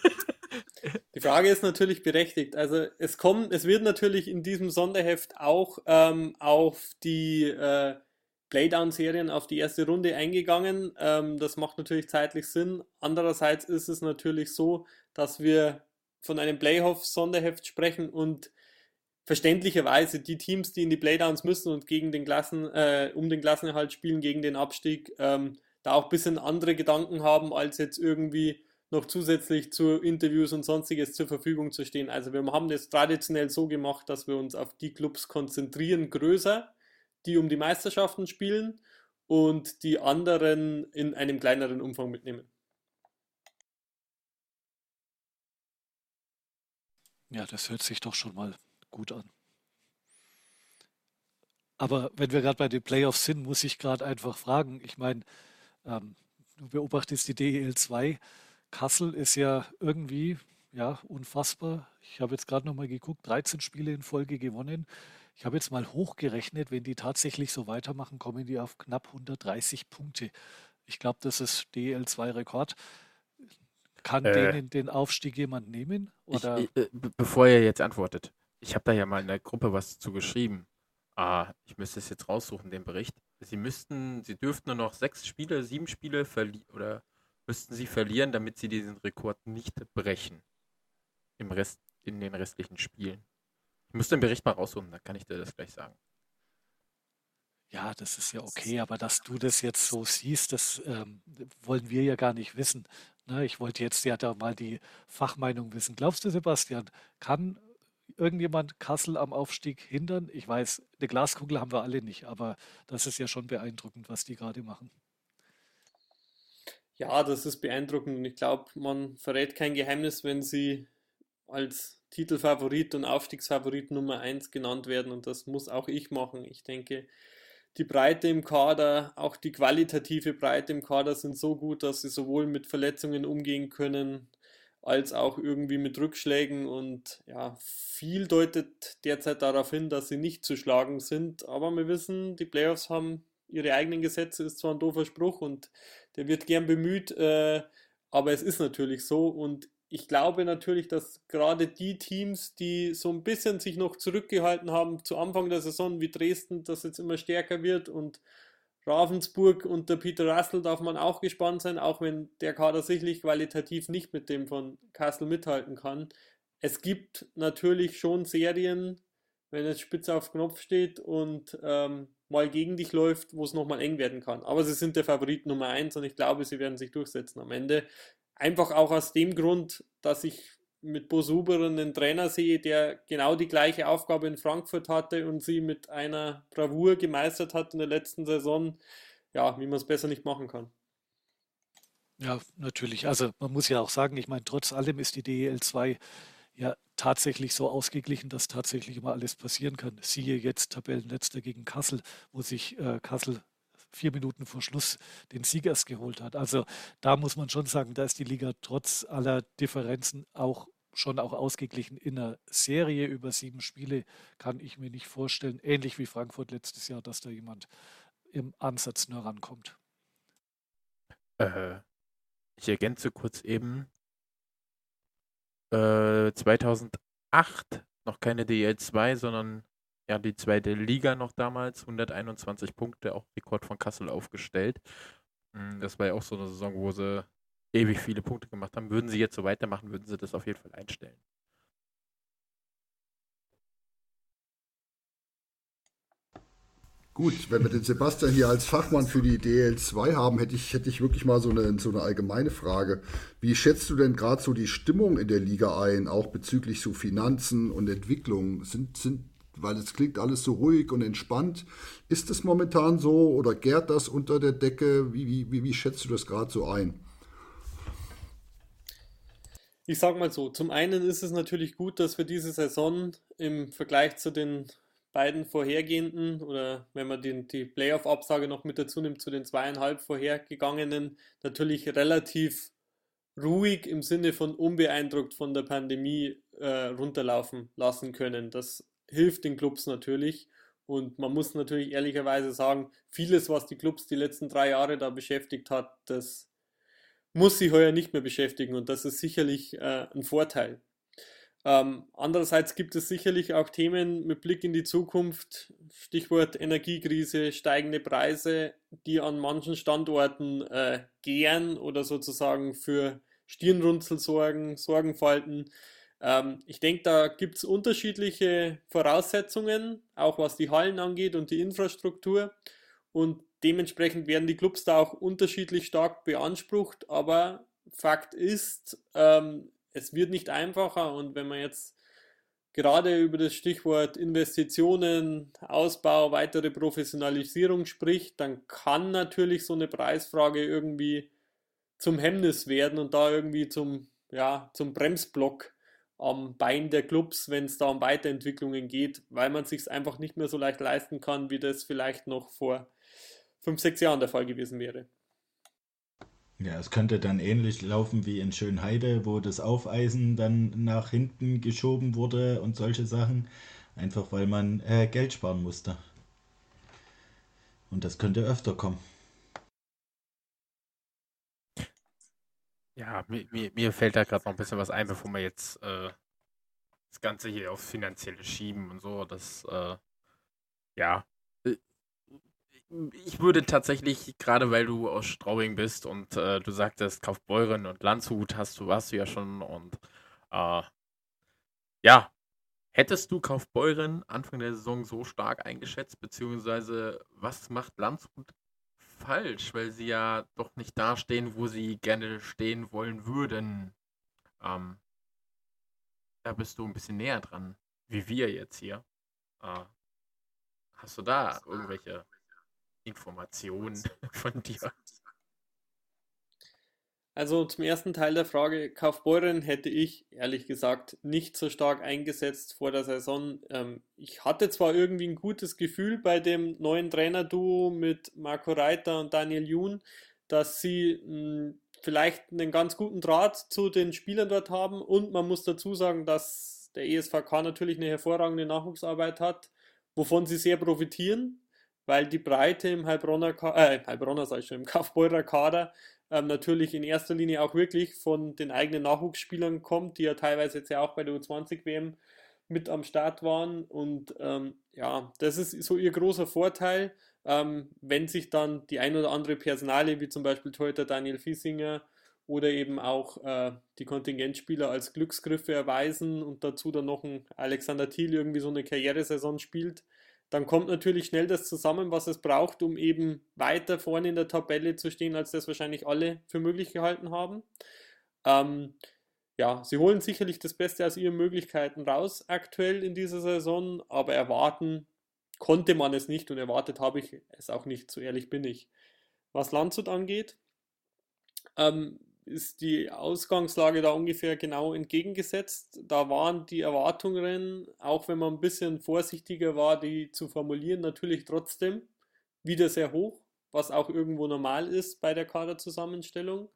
Die Frage ist natürlich berechtigt. Also es kommt, es wird natürlich in diesem Sonderheft auch ähm, auf die äh, Playdown-Serien, auf die erste Runde eingegangen. Ähm, das macht natürlich zeitlich Sinn. Andererseits ist es natürlich so, dass wir von einem Playoff-Sonderheft sprechen und verständlicherweise die Teams, die in die Playdowns müssen und gegen den Klassen, äh, um den Klassenerhalt spielen, gegen den Abstieg, ähm, da auch ein bisschen andere Gedanken haben, als jetzt irgendwie noch zusätzlich zu Interviews und sonstiges zur Verfügung zu stehen. Also wir haben das traditionell so gemacht, dass wir uns auf die Clubs konzentrieren, größer, die um die Meisterschaften spielen und die anderen in einem kleineren Umfang mitnehmen. Ja, das hört sich doch schon mal gut an. Aber wenn wir gerade bei den Playoffs sind, muss ich gerade einfach fragen. Ich meine, ähm, du beobachtest die DEL 2 Kassel ist ja irgendwie ja, unfassbar. Ich habe jetzt gerade noch mal geguckt, 13 Spiele in Folge gewonnen. Ich habe jetzt mal hochgerechnet, wenn die tatsächlich so weitermachen, kommen die auf knapp 130 Punkte. Ich glaube, das ist DL2-Rekord. Kann äh, denen den Aufstieg jemand nehmen? Oder? Ich, ich, äh, bevor ihr jetzt antwortet, ich habe da ja mal in der Gruppe was zu geschrieben. Ah, ich müsste es jetzt raussuchen, den Bericht. Sie müssten, sie dürften nur noch sechs Spiele, sieben Spiele verlieren oder müssten sie verlieren, damit sie diesen Rekord nicht brechen. Im Rest, in den restlichen Spielen. Ich muss den Bericht mal rausholen, dann kann ich dir das gleich sagen. Ja, das ist ja okay, aber dass du das jetzt so siehst, das ähm, wollen wir ja gar nicht wissen. Ne, ich wollte jetzt ja da mal die Fachmeinung wissen. Glaubst du, Sebastian, kann irgendjemand Kassel am Aufstieg hindern? Ich weiß, eine Glaskugel haben wir alle nicht, aber das ist ja schon beeindruckend, was die gerade machen. Ja, das ist beeindruckend und ich glaube, man verrät kein Geheimnis, wenn sie als Titelfavorit und Aufstiegsfavorit Nummer 1 genannt werden und das muss auch ich machen. Ich denke, die Breite im Kader, auch die qualitative Breite im Kader sind so gut, dass sie sowohl mit Verletzungen umgehen können, als auch irgendwie mit Rückschlägen und ja, viel deutet derzeit darauf hin, dass sie nicht zu schlagen sind, aber wir wissen, die Playoffs haben ihre eigenen Gesetze, ist zwar ein doofer Spruch und der wird gern bemüht, äh, aber es ist natürlich so und ich glaube natürlich, dass gerade die Teams, die so ein bisschen sich noch zurückgehalten haben zu Anfang der Saison, wie Dresden, das jetzt immer stärker wird und Ravensburg und der Peter Russell darf man auch gespannt sein, auch wenn der Kader sicherlich qualitativ nicht mit dem von Kassel mithalten kann. Es gibt natürlich schon Serien, wenn es spitz auf Knopf steht und ähm, mal gegen dich läuft, wo es nochmal eng werden kann. Aber sie sind der Favorit Nummer eins und ich glaube, sie werden sich durchsetzen am Ende. Einfach auch aus dem Grund, dass ich mit Bo Suber einen Trainer sehe, der genau die gleiche Aufgabe in Frankfurt hatte und sie mit einer Bravour gemeistert hat in der letzten Saison. Ja, wie man es besser nicht machen kann. Ja, natürlich. Also man muss ja auch sagen, ich meine, trotz allem ist die DEL 2 ja tatsächlich so ausgeglichen, dass tatsächlich immer alles passieren kann. Siehe jetzt Tabellenletzter gegen Kassel, wo sich äh, Kassel vier Minuten vor Schluss den Siegers geholt hat. Also da muss man schon sagen, da ist die Liga trotz aller Differenzen auch schon auch ausgeglichen. In einer Serie über sieben Spiele kann ich mir nicht vorstellen, ähnlich wie Frankfurt letztes Jahr, dass da jemand im Ansatz nur rankommt. Äh, ich ergänze kurz eben. Äh, 2008 noch keine DL2, sondern ja die zweite Liga noch damals, 121 Punkte, auch Rekord von Kassel aufgestellt. Hm, das war ja auch so eine Saison, wo sie ewig viele Punkte gemacht haben. Würden sie jetzt so weitermachen, würden sie das auf jeden Fall einstellen. Gut, wenn wir den Sebastian hier als Fachmann für die DL2 haben, hätte ich, hätte ich wirklich mal so eine, so eine allgemeine Frage. Wie schätzt du denn gerade so die Stimmung in der Liga ein, auch bezüglich so Finanzen und Entwicklung? Sind, sind, weil es klingt alles so ruhig und entspannt. Ist es momentan so oder gärt das unter der Decke? Wie, wie, wie, wie schätzt du das gerade so ein? Ich sag mal so, zum einen ist es natürlich gut, dass wir diese Saison im Vergleich zu den beiden vorhergehenden oder wenn man den, die Playoff-Absage noch mit dazu nimmt, zu den zweieinhalb vorhergegangenen, natürlich relativ ruhig im Sinne von unbeeindruckt von der Pandemie äh, runterlaufen lassen können. Das hilft den Clubs natürlich. Und man muss natürlich ehrlicherweise sagen, vieles, was die Clubs die letzten drei Jahre da beschäftigt hat, das muss sie heuer nicht mehr beschäftigen. Und das ist sicherlich äh, ein Vorteil. Ähm, andererseits gibt es sicherlich auch Themen mit Blick in die Zukunft, Stichwort Energiekrise, steigende Preise, die an manchen Standorten äh, gären oder sozusagen für Stirnrunzel sorgen, Sorgenfalten. Ähm, ich denke, da gibt es unterschiedliche Voraussetzungen, auch was die Hallen angeht und die Infrastruktur. Und dementsprechend werden die Clubs da auch unterschiedlich stark beansprucht. Aber Fakt ist, ähm, es wird nicht einfacher und wenn man jetzt gerade über das Stichwort Investitionen, Ausbau, weitere Professionalisierung spricht, dann kann natürlich so eine Preisfrage irgendwie zum Hemmnis werden und da irgendwie zum, ja, zum Bremsblock am Bein der Clubs, wenn es da um Weiterentwicklungen geht, weil man sich einfach nicht mehr so leicht leisten kann, wie das vielleicht noch vor fünf, sechs Jahren der Fall gewesen wäre. Ja, es könnte dann ähnlich laufen wie in Schönheide, wo das Aufeisen dann nach hinten geschoben wurde und solche Sachen, einfach weil man äh, Geld sparen musste. Und das könnte öfter kommen. Ja, mir, mir, mir fällt da gerade noch ein bisschen was ein, bevor wir jetzt äh, das Ganze hier auf Finanzielle schieben und so. Das, äh, ja, ich würde tatsächlich, gerade weil du aus Straubing bist und äh, du sagtest, Kaufbeuren und Landshut hast du, warst du ja schon und äh, ja, hättest du Kaufbeuren Anfang der Saison so stark eingeschätzt, beziehungsweise was macht Landshut falsch, weil sie ja doch nicht da stehen, wo sie gerne stehen wollen würden? Ähm, da bist du ein bisschen näher dran, wie wir jetzt hier. Äh, hast du da irgendwelche Informationen von dir? Also zum ersten Teil der Frage, Kaufbeuren hätte ich ehrlich gesagt nicht so stark eingesetzt vor der Saison. Ähm, ich hatte zwar irgendwie ein gutes Gefühl bei dem neuen Trainerduo mit Marco Reiter und Daniel Jun, dass sie mh, vielleicht einen ganz guten Draht zu den Spielern dort haben und man muss dazu sagen, dass der ESVK natürlich eine hervorragende Nachwuchsarbeit hat, wovon sie sehr profitieren weil die Breite im Heilbronner, äh, Heilbronner sag ich schon, im Kaufbeurer Kader ähm, natürlich in erster Linie auch wirklich von den eigenen Nachwuchsspielern kommt, die ja teilweise jetzt ja auch bei der U20-WM mit am Start waren. Und ähm, ja, das ist so ihr großer Vorteil, ähm, wenn sich dann die ein oder andere Personale, wie zum Beispiel Torhüter Daniel Fiesinger oder eben auch äh, die Kontingentspieler als Glücksgriffe erweisen und dazu dann noch ein Alexander Thiel irgendwie so eine Karrieresaison spielt, dann kommt natürlich schnell das zusammen, was es braucht, um eben weiter vorne in der Tabelle zu stehen, als das wahrscheinlich alle für möglich gehalten haben. Ähm, ja, sie holen sicherlich das Beste aus ihren Möglichkeiten raus aktuell in dieser Saison, aber erwarten konnte man es nicht und erwartet habe ich es auch nicht, so ehrlich bin ich. Was Landshut angeht, ähm, ist die Ausgangslage da ungefähr genau entgegengesetzt. Da waren die Erwartungen, auch wenn man ein bisschen vorsichtiger war, die zu formulieren, natürlich trotzdem wieder sehr hoch, was auch irgendwo normal ist bei der Kaderzusammenstellung.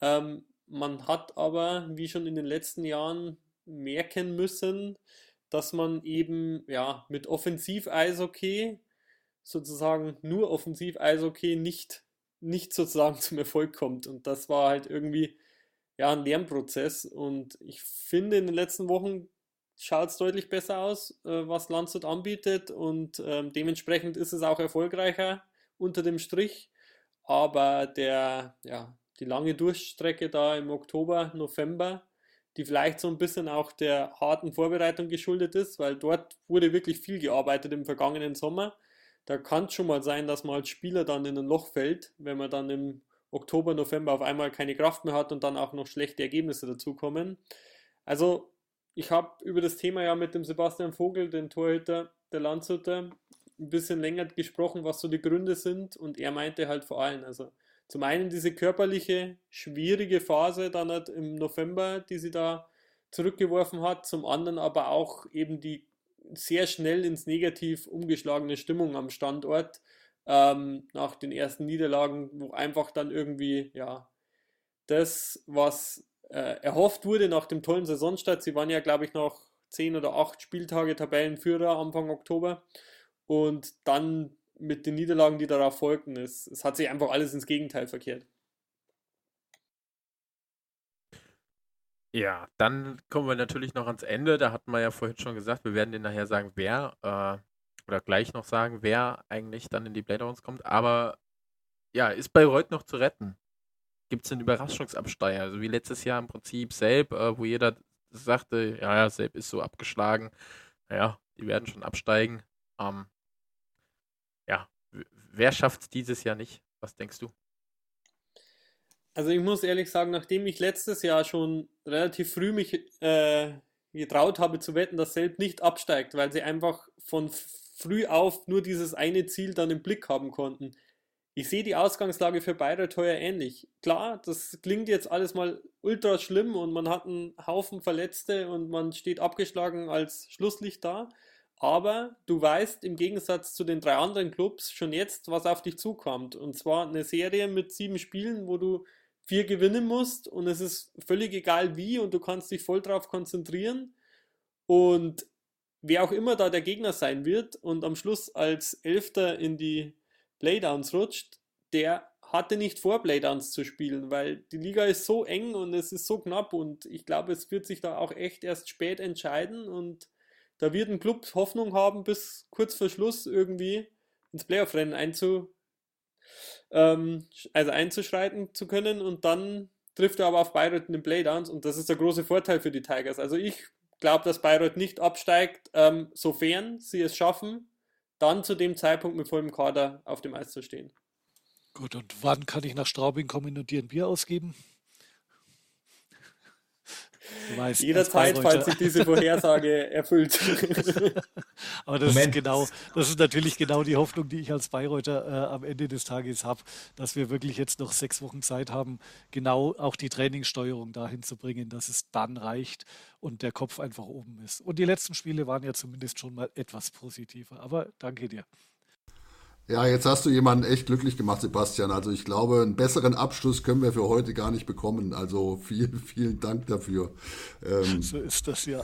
Ähm, man hat aber, wie schon in den letzten Jahren, merken müssen, dass man eben ja mit Offensiv-Eishockey sozusagen nur Offensiv-Eishockey nicht, nicht sozusagen zum Erfolg kommt. Und das war halt irgendwie ja ein Lernprozess. Und ich finde, in den letzten Wochen schaut es deutlich besser aus, äh, was Landshut anbietet. Und ähm, dementsprechend ist es auch erfolgreicher unter dem Strich. Aber der, ja, die lange Durchstrecke da im Oktober, November, die vielleicht so ein bisschen auch der harten Vorbereitung geschuldet ist, weil dort wurde wirklich viel gearbeitet im vergangenen Sommer. Da kann es schon mal sein, dass man als Spieler dann in ein Loch fällt, wenn man dann im Oktober, November auf einmal keine Kraft mehr hat und dann auch noch schlechte Ergebnisse dazukommen. Also ich habe über das Thema ja mit dem Sebastian Vogel, den Torhüter der Landshuter, ein bisschen länger gesprochen, was so die Gründe sind und er meinte halt vor allem, also zum einen diese körperliche, schwierige Phase dann halt im November, die sie da zurückgeworfen hat, zum anderen aber auch eben die sehr schnell ins Negativ umgeschlagene Stimmung am Standort ähm, nach den ersten Niederlagen, wo einfach dann irgendwie, ja, das, was äh, erhofft wurde nach dem tollen Saisonstart, sie waren ja, glaube ich, noch zehn oder acht Spieltage Tabellenführer Anfang Oktober und dann mit den Niederlagen, die darauf folgten. Es, es hat sich einfach alles ins Gegenteil verkehrt. Ja, dann kommen wir natürlich noch ans Ende. Da hatten wir ja vorhin schon gesagt, wir werden dir nachher sagen, wer, äh, oder gleich noch sagen, wer eigentlich dann in die Playdowns kommt. Aber ja, ist Bayreuth noch zu retten? Gibt es einen Überraschungsabsteiger? Also wie letztes Jahr im Prinzip Selb, äh, wo jeder sagte, ja, ja, Selb ist so abgeschlagen. Ja, die werden schon absteigen. Ähm, ja, wer schafft es dieses Jahr nicht? Was denkst du? Also ich muss ehrlich sagen, nachdem ich letztes Jahr schon relativ früh mich äh, getraut habe zu wetten, dass Selb nicht absteigt, weil sie einfach von früh auf nur dieses eine Ziel dann im Blick haben konnten. Ich sehe die Ausgangslage für Bayreuth heuer ähnlich. Klar, das klingt jetzt alles mal ultra schlimm und man hat einen Haufen Verletzte und man steht abgeschlagen als Schlusslicht da. Aber du weißt im Gegensatz zu den drei anderen Clubs schon jetzt, was auf dich zukommt. Und zwar eine Serie mit sieben Spielen, wo du vier gewinnen musst und es ist völlig egal wie und du kannst dich voll drauf konzentrieren. Und wer auch immer da der Gegner sein wird und am Schluss als Elfter in die Playdowns rutscht, der hatte nicht vor, Playdowns zu spielen, weil die Liga ist so eng und es ist so knapp und ich glaube, es wird sich da auch echt erst spät entscheiden und da wird ein Club Hoffnung haben, bis kurz vor Schluss irgendwie ins Playoff-Rennen einzu, ähm, also einzuschreiten zu können und dann trifft er aber auf Bayreuth in den Playdowns und das ist der große Vorteil für die Tigers. Also ich glaube, dass Bayreuth nicht absteigt, ähm, sofern sie es schaffen, dann zu dem Zeitpunkt mit vollem Kader auf dem Eis zu stehen. Gut, und wann kann ich nach Straubing kommen und dir ein Bier ausgeben? Weißt, Jederzeit, falls sich diese Vorhersage erfüllt. Aber das ist genau, das ist natürlich genau die Hoffnung, die ich als Bayreuther äh, am Ende des Tages habe, dass wir wirklich jetzt noch sechs Wochen Zeit haben, genau auch die Trainingssteuerung dahin zu bringen, dass es dann reicht und der Kopf einfach oben ist. Und die letzten Spiele waren ja zumindest schon mal etwas positiver. Aber danke dir. Ja, jetzt hast du jemanden echt glücklich gemacht, Sebastian. Also ich glaube, einen besseren Abschluss können wir für heute gar nicht bekommen. Also vielen, vielen Dank dafür. Ähm, so ist das ja.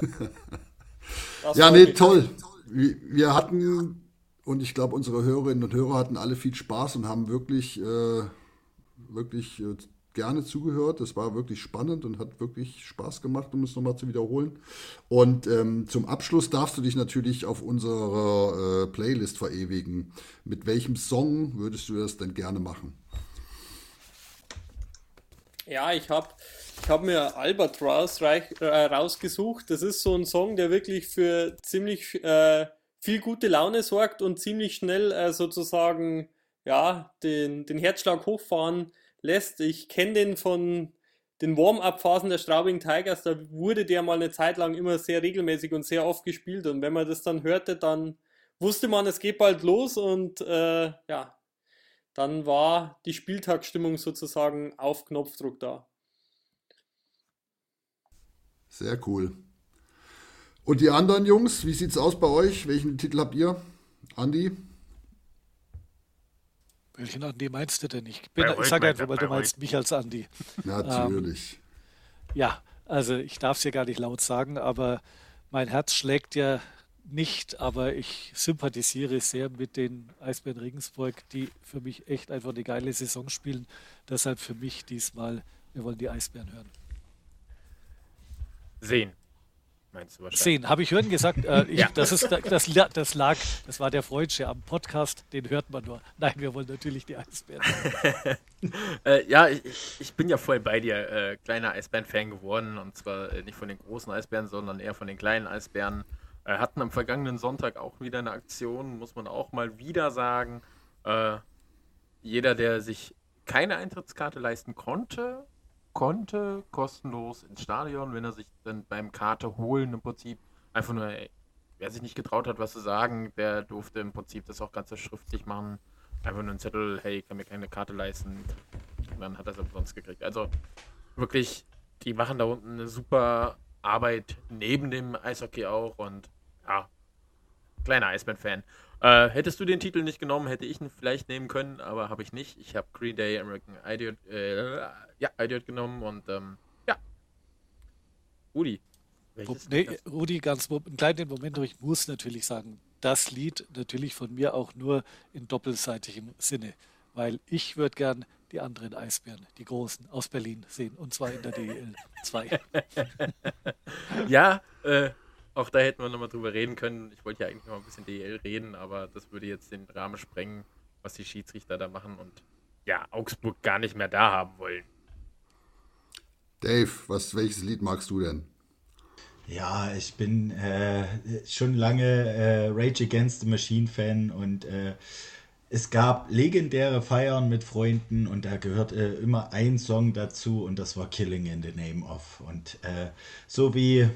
das ja, nee, toll. Wir hatten, und ich glaube, unsere Hörerinnen und Hörer hatten alle viel Spaß und haben wirklich, äh, wirklich äh, gerne zugehört. Das war wirklich spannend und hat wirklich Spaß gemacht, um es nochmal zu wiederholen. Und ähm, zum Abschluss darfst du dich natürlich auf unserer äh, Playlist verewigen. Mit welchem Song würdest du das denn gerne machen? Ja, ich habe ich hab mir Albatross äh, rausgesucht. Das ist so ein Song, der wirklich für ziemlich äh, viel gute Laune sorgt und ziemlich schnell äh, sozusagen ja, den, den Herzschlag hochfahren lässt. Ich kenne den von den Warm-up-Phasen der Straubing Tigers, da wurde der mal eine Zeit lang immer sehr regelmäßig und sehr oft gespielt. Und wenn man das dann hörte, dann wusste man, es geht bald los und äh, ja, dann war die Spieltagsstimmung sozusagen auf Knopfdruck da. Sehr cool. Und die anderen Jungs, wie sieht's aus bei euch? Welchen Titel habt ihr? Andi? Welchen Andi meinst du denn? Ich, bin, ich sage einfach, weil du meinst mich als Andi. Natürlich. Ähm, ja, Also ich darf es ja gar nicht laut sagen, aber mein Herz schlägt ja nicht, aber ich sympathisiere sehr mit den Eisbären Regensburg, die für mich echt einfach eine geile Saison spielen. Deshalb für mich diesmal, wir wollen die Eisbären hören. Sehen meinst du wahrscheinlich. Sehen, habe ich hören gesagt. Äh, ich, ja. das, ist, das, das lag, das war der Freudsche am Podcast, den hört man nur. Nein, wir wollen natürlich die Eisbären. äh, ja, ich, ich, bin ja voll bei dir, äh, kleiner Eisbären-Fan geworden. Und zwar äh, nicht von den großen Eisbären, sondern eher von den kleinen Eisbären. Äh, hatten am vergangenen Sonntag auch wieder eine Aktion, muss man auch mal wieder sagen. Äh, jeder, der sich keine Eintrittskarte leisten konnte, konnte kostenlos ins Stadion, wenn er sich dann beim Karte holen im Prinzip einfach nur, wer sich nicht getraut hat, was zu sagen, der durfte im Prinzip das auch ganz schriftlich machen. Einfach nur einen Zettel, hey, kann mir keine Karte leisten. Und dann hat er es umsonst gekriegt. Also wirklich, die machen da unten eine super Arbeit neben dem Eishockey auch und ja, kleiner Iceman-Fan. Äh, hättest du den Titel nicht genommen, hätte ich ihn vielleicht nehmen können, aber habe ich nicht. Ich habe Green Day American Idiot, äh, ja, Idiot genommen und ähm, ja. Rudi. Nee, Rudi, ganz einen kleinen Moment, aber ich muss natürlich sagen, das Lied natürlich von mir auch nur in doppelseitigem Sinne, weil ich würde gern die anderen Eisbären, die großen aus Berlin sehen und zwar in der DEL 2. ja, äh, auch da hätten wir nochmal drüber reden können. Ich wollte ja eigentlich noch ein bisschen DL reden, aber das würde jetzt den Rahmen sprengen, was die Schiedsrichter da machen und ja, Augsburg gar nicht mehr da haben wollen. Dave, was, welches Lied magst du denn? Ja, ich bin äh, schon lange äh, Rage Against the Machine Fan und äh, es gab legendäre Feiern mit Freunden und da gehört äh, immer ein Song dazu und das war Killing in the Name of. Und äh, so wie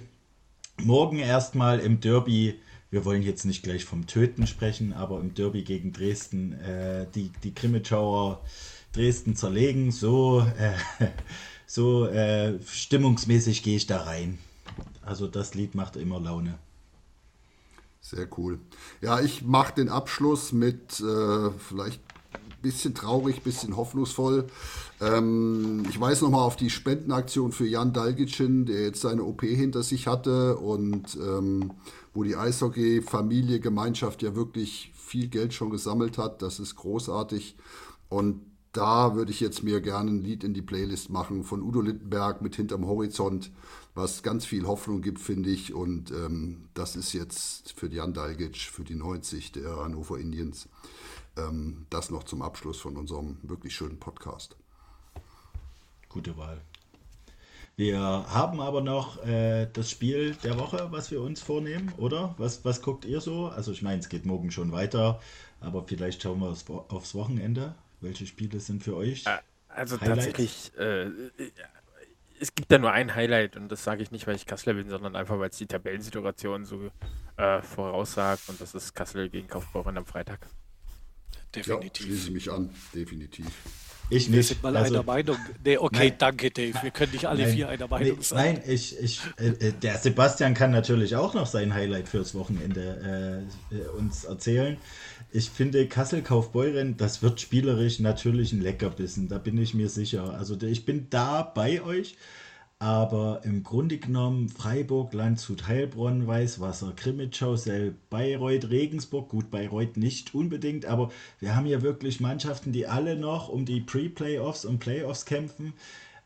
morgen erstmal im Derby, wir wollen jetzt nicht gleich vom Töten sprechen, aber im Derby gegen Dresden äh, die, die Grimmitschauer Dresden zerlegen. So, äh, so äh, stimmungsmäßig gehe ich da rein. Also das Lied macht immer Laune. Sehr cool. Ja, ich mache den Abschluss mit äh, vielleicht bisschen traurig, bisschen hoffnungsvoll. Ähm, ich weise nochmal auf die Spendenaktion für Jan Dalgitschin, der jetzt seine OP hinter sich hatte und ähm, wo die Eishockey-Familie, Gemeinschaft ja wirklich viel Geld schon gesammelt hat. Das ist großartig. Und da würde ich jetzt mir gerne ein Lied in die Playlist machen von Udo Lindenberg mit Hinterm Horizont, was ganz viel Hoffnung gibt, finde ich. Und ähm, das ist jetzt für Jan Dalgic, für die 90 der Hannover Indians. Ähm, das noch zum Abschluss von unserem wirklich schönen Podcast. Gute Wahl. Wir haben aber noch äh, das Spiel der Woche, was wir uns vornehmen, oder? Was, was guckt ihr so? Also ich meine, es geht morgen schon weiter, aber vielleicht schauen wir aufs Wochenende. Welche Spiele sind für euch? Also Highlights? tatsächlich, äh, es gibt da nur ein Highlight und das sage ich nicht, weil ich Kassler bin, sondern einfach, weil es die Tabellensituation so äh, voraussagt und das ist Kassel gegen Kaufbeuren am Freitag. Definitiv. Ja, schließe mich an, definitiv. Ich nicht. Wir sind mal also, einer Meinung. Nee, okay, nein, danke, Dave. Wir können nicht alle nein, vier einer Meinung nee, sein. Nein, ich, ich, äh, äh, der Sebastian kann natürlich auch noch sein Highlight fürs Wochenende äh, äh uns erzählen. Ich finde, Kassel-Kaufbeuren, das wird spielerisch natürlich ein Leckerbissen, da bin ich mir sicher. Also ich bin da bei euch. Aber im Grunde genommen Freiburg, Landshut, Heilbronn, Weißwasser, Krimitschau, Sell, Bayreuth, Regensburg, gut, Bayreuth nicht unbedingt, aber wir haben hier wirklich Mannschaften, die alle noch um die Pre-Playoffs und Playoffs kämpfen.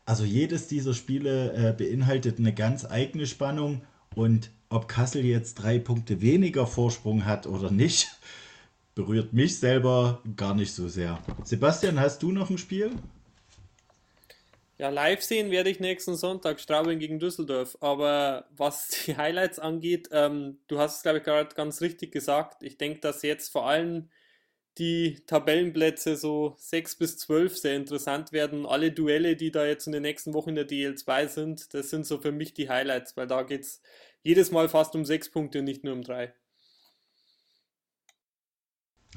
Also jedes dieser Spiele äh, beinhaltet eine ganz eigene Spannung und ob Kassel jetzt drei Punkte weniger Vorsprung hat oder nicht, berührt mich selber gar nicht so sehr. Sebastian, hast du noch ein Spiel? Ja, live sehen werde ich nächsten Sonntag Straubing gegen Düsseldorf. Aber was die Highlights angeht, ähm, du hast es, glaube ich, gerade ganz richtig gesagt. Ich denke, dass jetzt vor allem die Tabellenplätze so 6 bis 12 sehr interessant werden. Alle Duelle, die da jetzt in den nächsten Wochen in der DL2 sind, das sind so für mich die Highlights, weil da geht es jedes Mal fast um 6 Punkte und nicht nur um 3.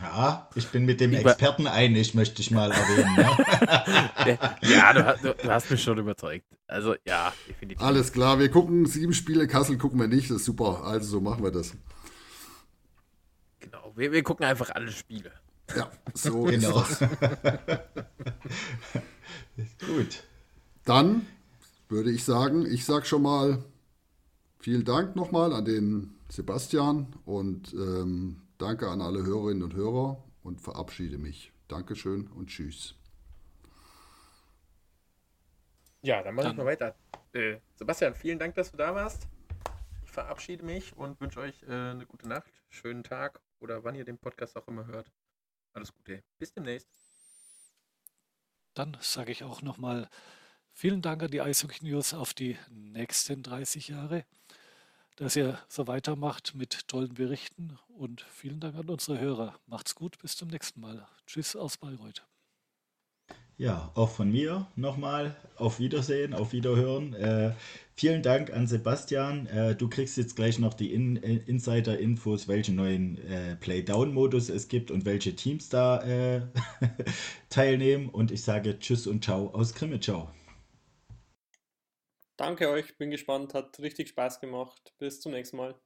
Ja, ich bin mit dem Experten einig, möchte ich mal erwähnen. Ne? ja, du, du, hast mich schon überzeugt. Also ja, definitiv. Alles klar, wir gucken sieben Spiele, Kassel gucken wir nicht, das ist super. Also so machen wir das. Genau, wir, wir gucken einfach alle Spiele. Ja, so genau. ist. Gut. Dann würde ich sagen, ich sage schon mal vielen Dank nochmal an den Sebastian und ähm, danke an alle Hörerinnen und Hörer und verabschiede mich. Dankeschön und tschüss. Ja, dann mache ich mal weiter. Äh, Sebastian, vielen Dank, dass du da warst. Ich verabschiede mich und wünsche euch äh, eine gute Nacht, schönen Tag oder wann ihr den Podcast auch immer hört. Alles Gute. Bis demnächst. Dann sage ich auch nochmal vielen Dank an die Eishockey News auf die nächsten 30 Jahre, dass ihr so weitermacht mit tollen Berichten und vielen Dank an unsere Hörer. Macht's gut, bis zum nächsten Mal. Tschüss aus Bayreuth. Ja, auch von mir nochmal auf Wiedersehen, auf Wiederhören. Äh, vielen Dank an Sebastian. Äh, du kriegst jetzt gleich noch die In äh, Insider-Infos, welchen neuen äh, Play-Down-Modus es gibt und welche Teams da äh, teilnehmen. Und ich sage Tschüss und Ciao aus Grimmitschau. Danke euch, bin gespannt, hat richtig Spaß gemacht. Bis zum nächsten Mal.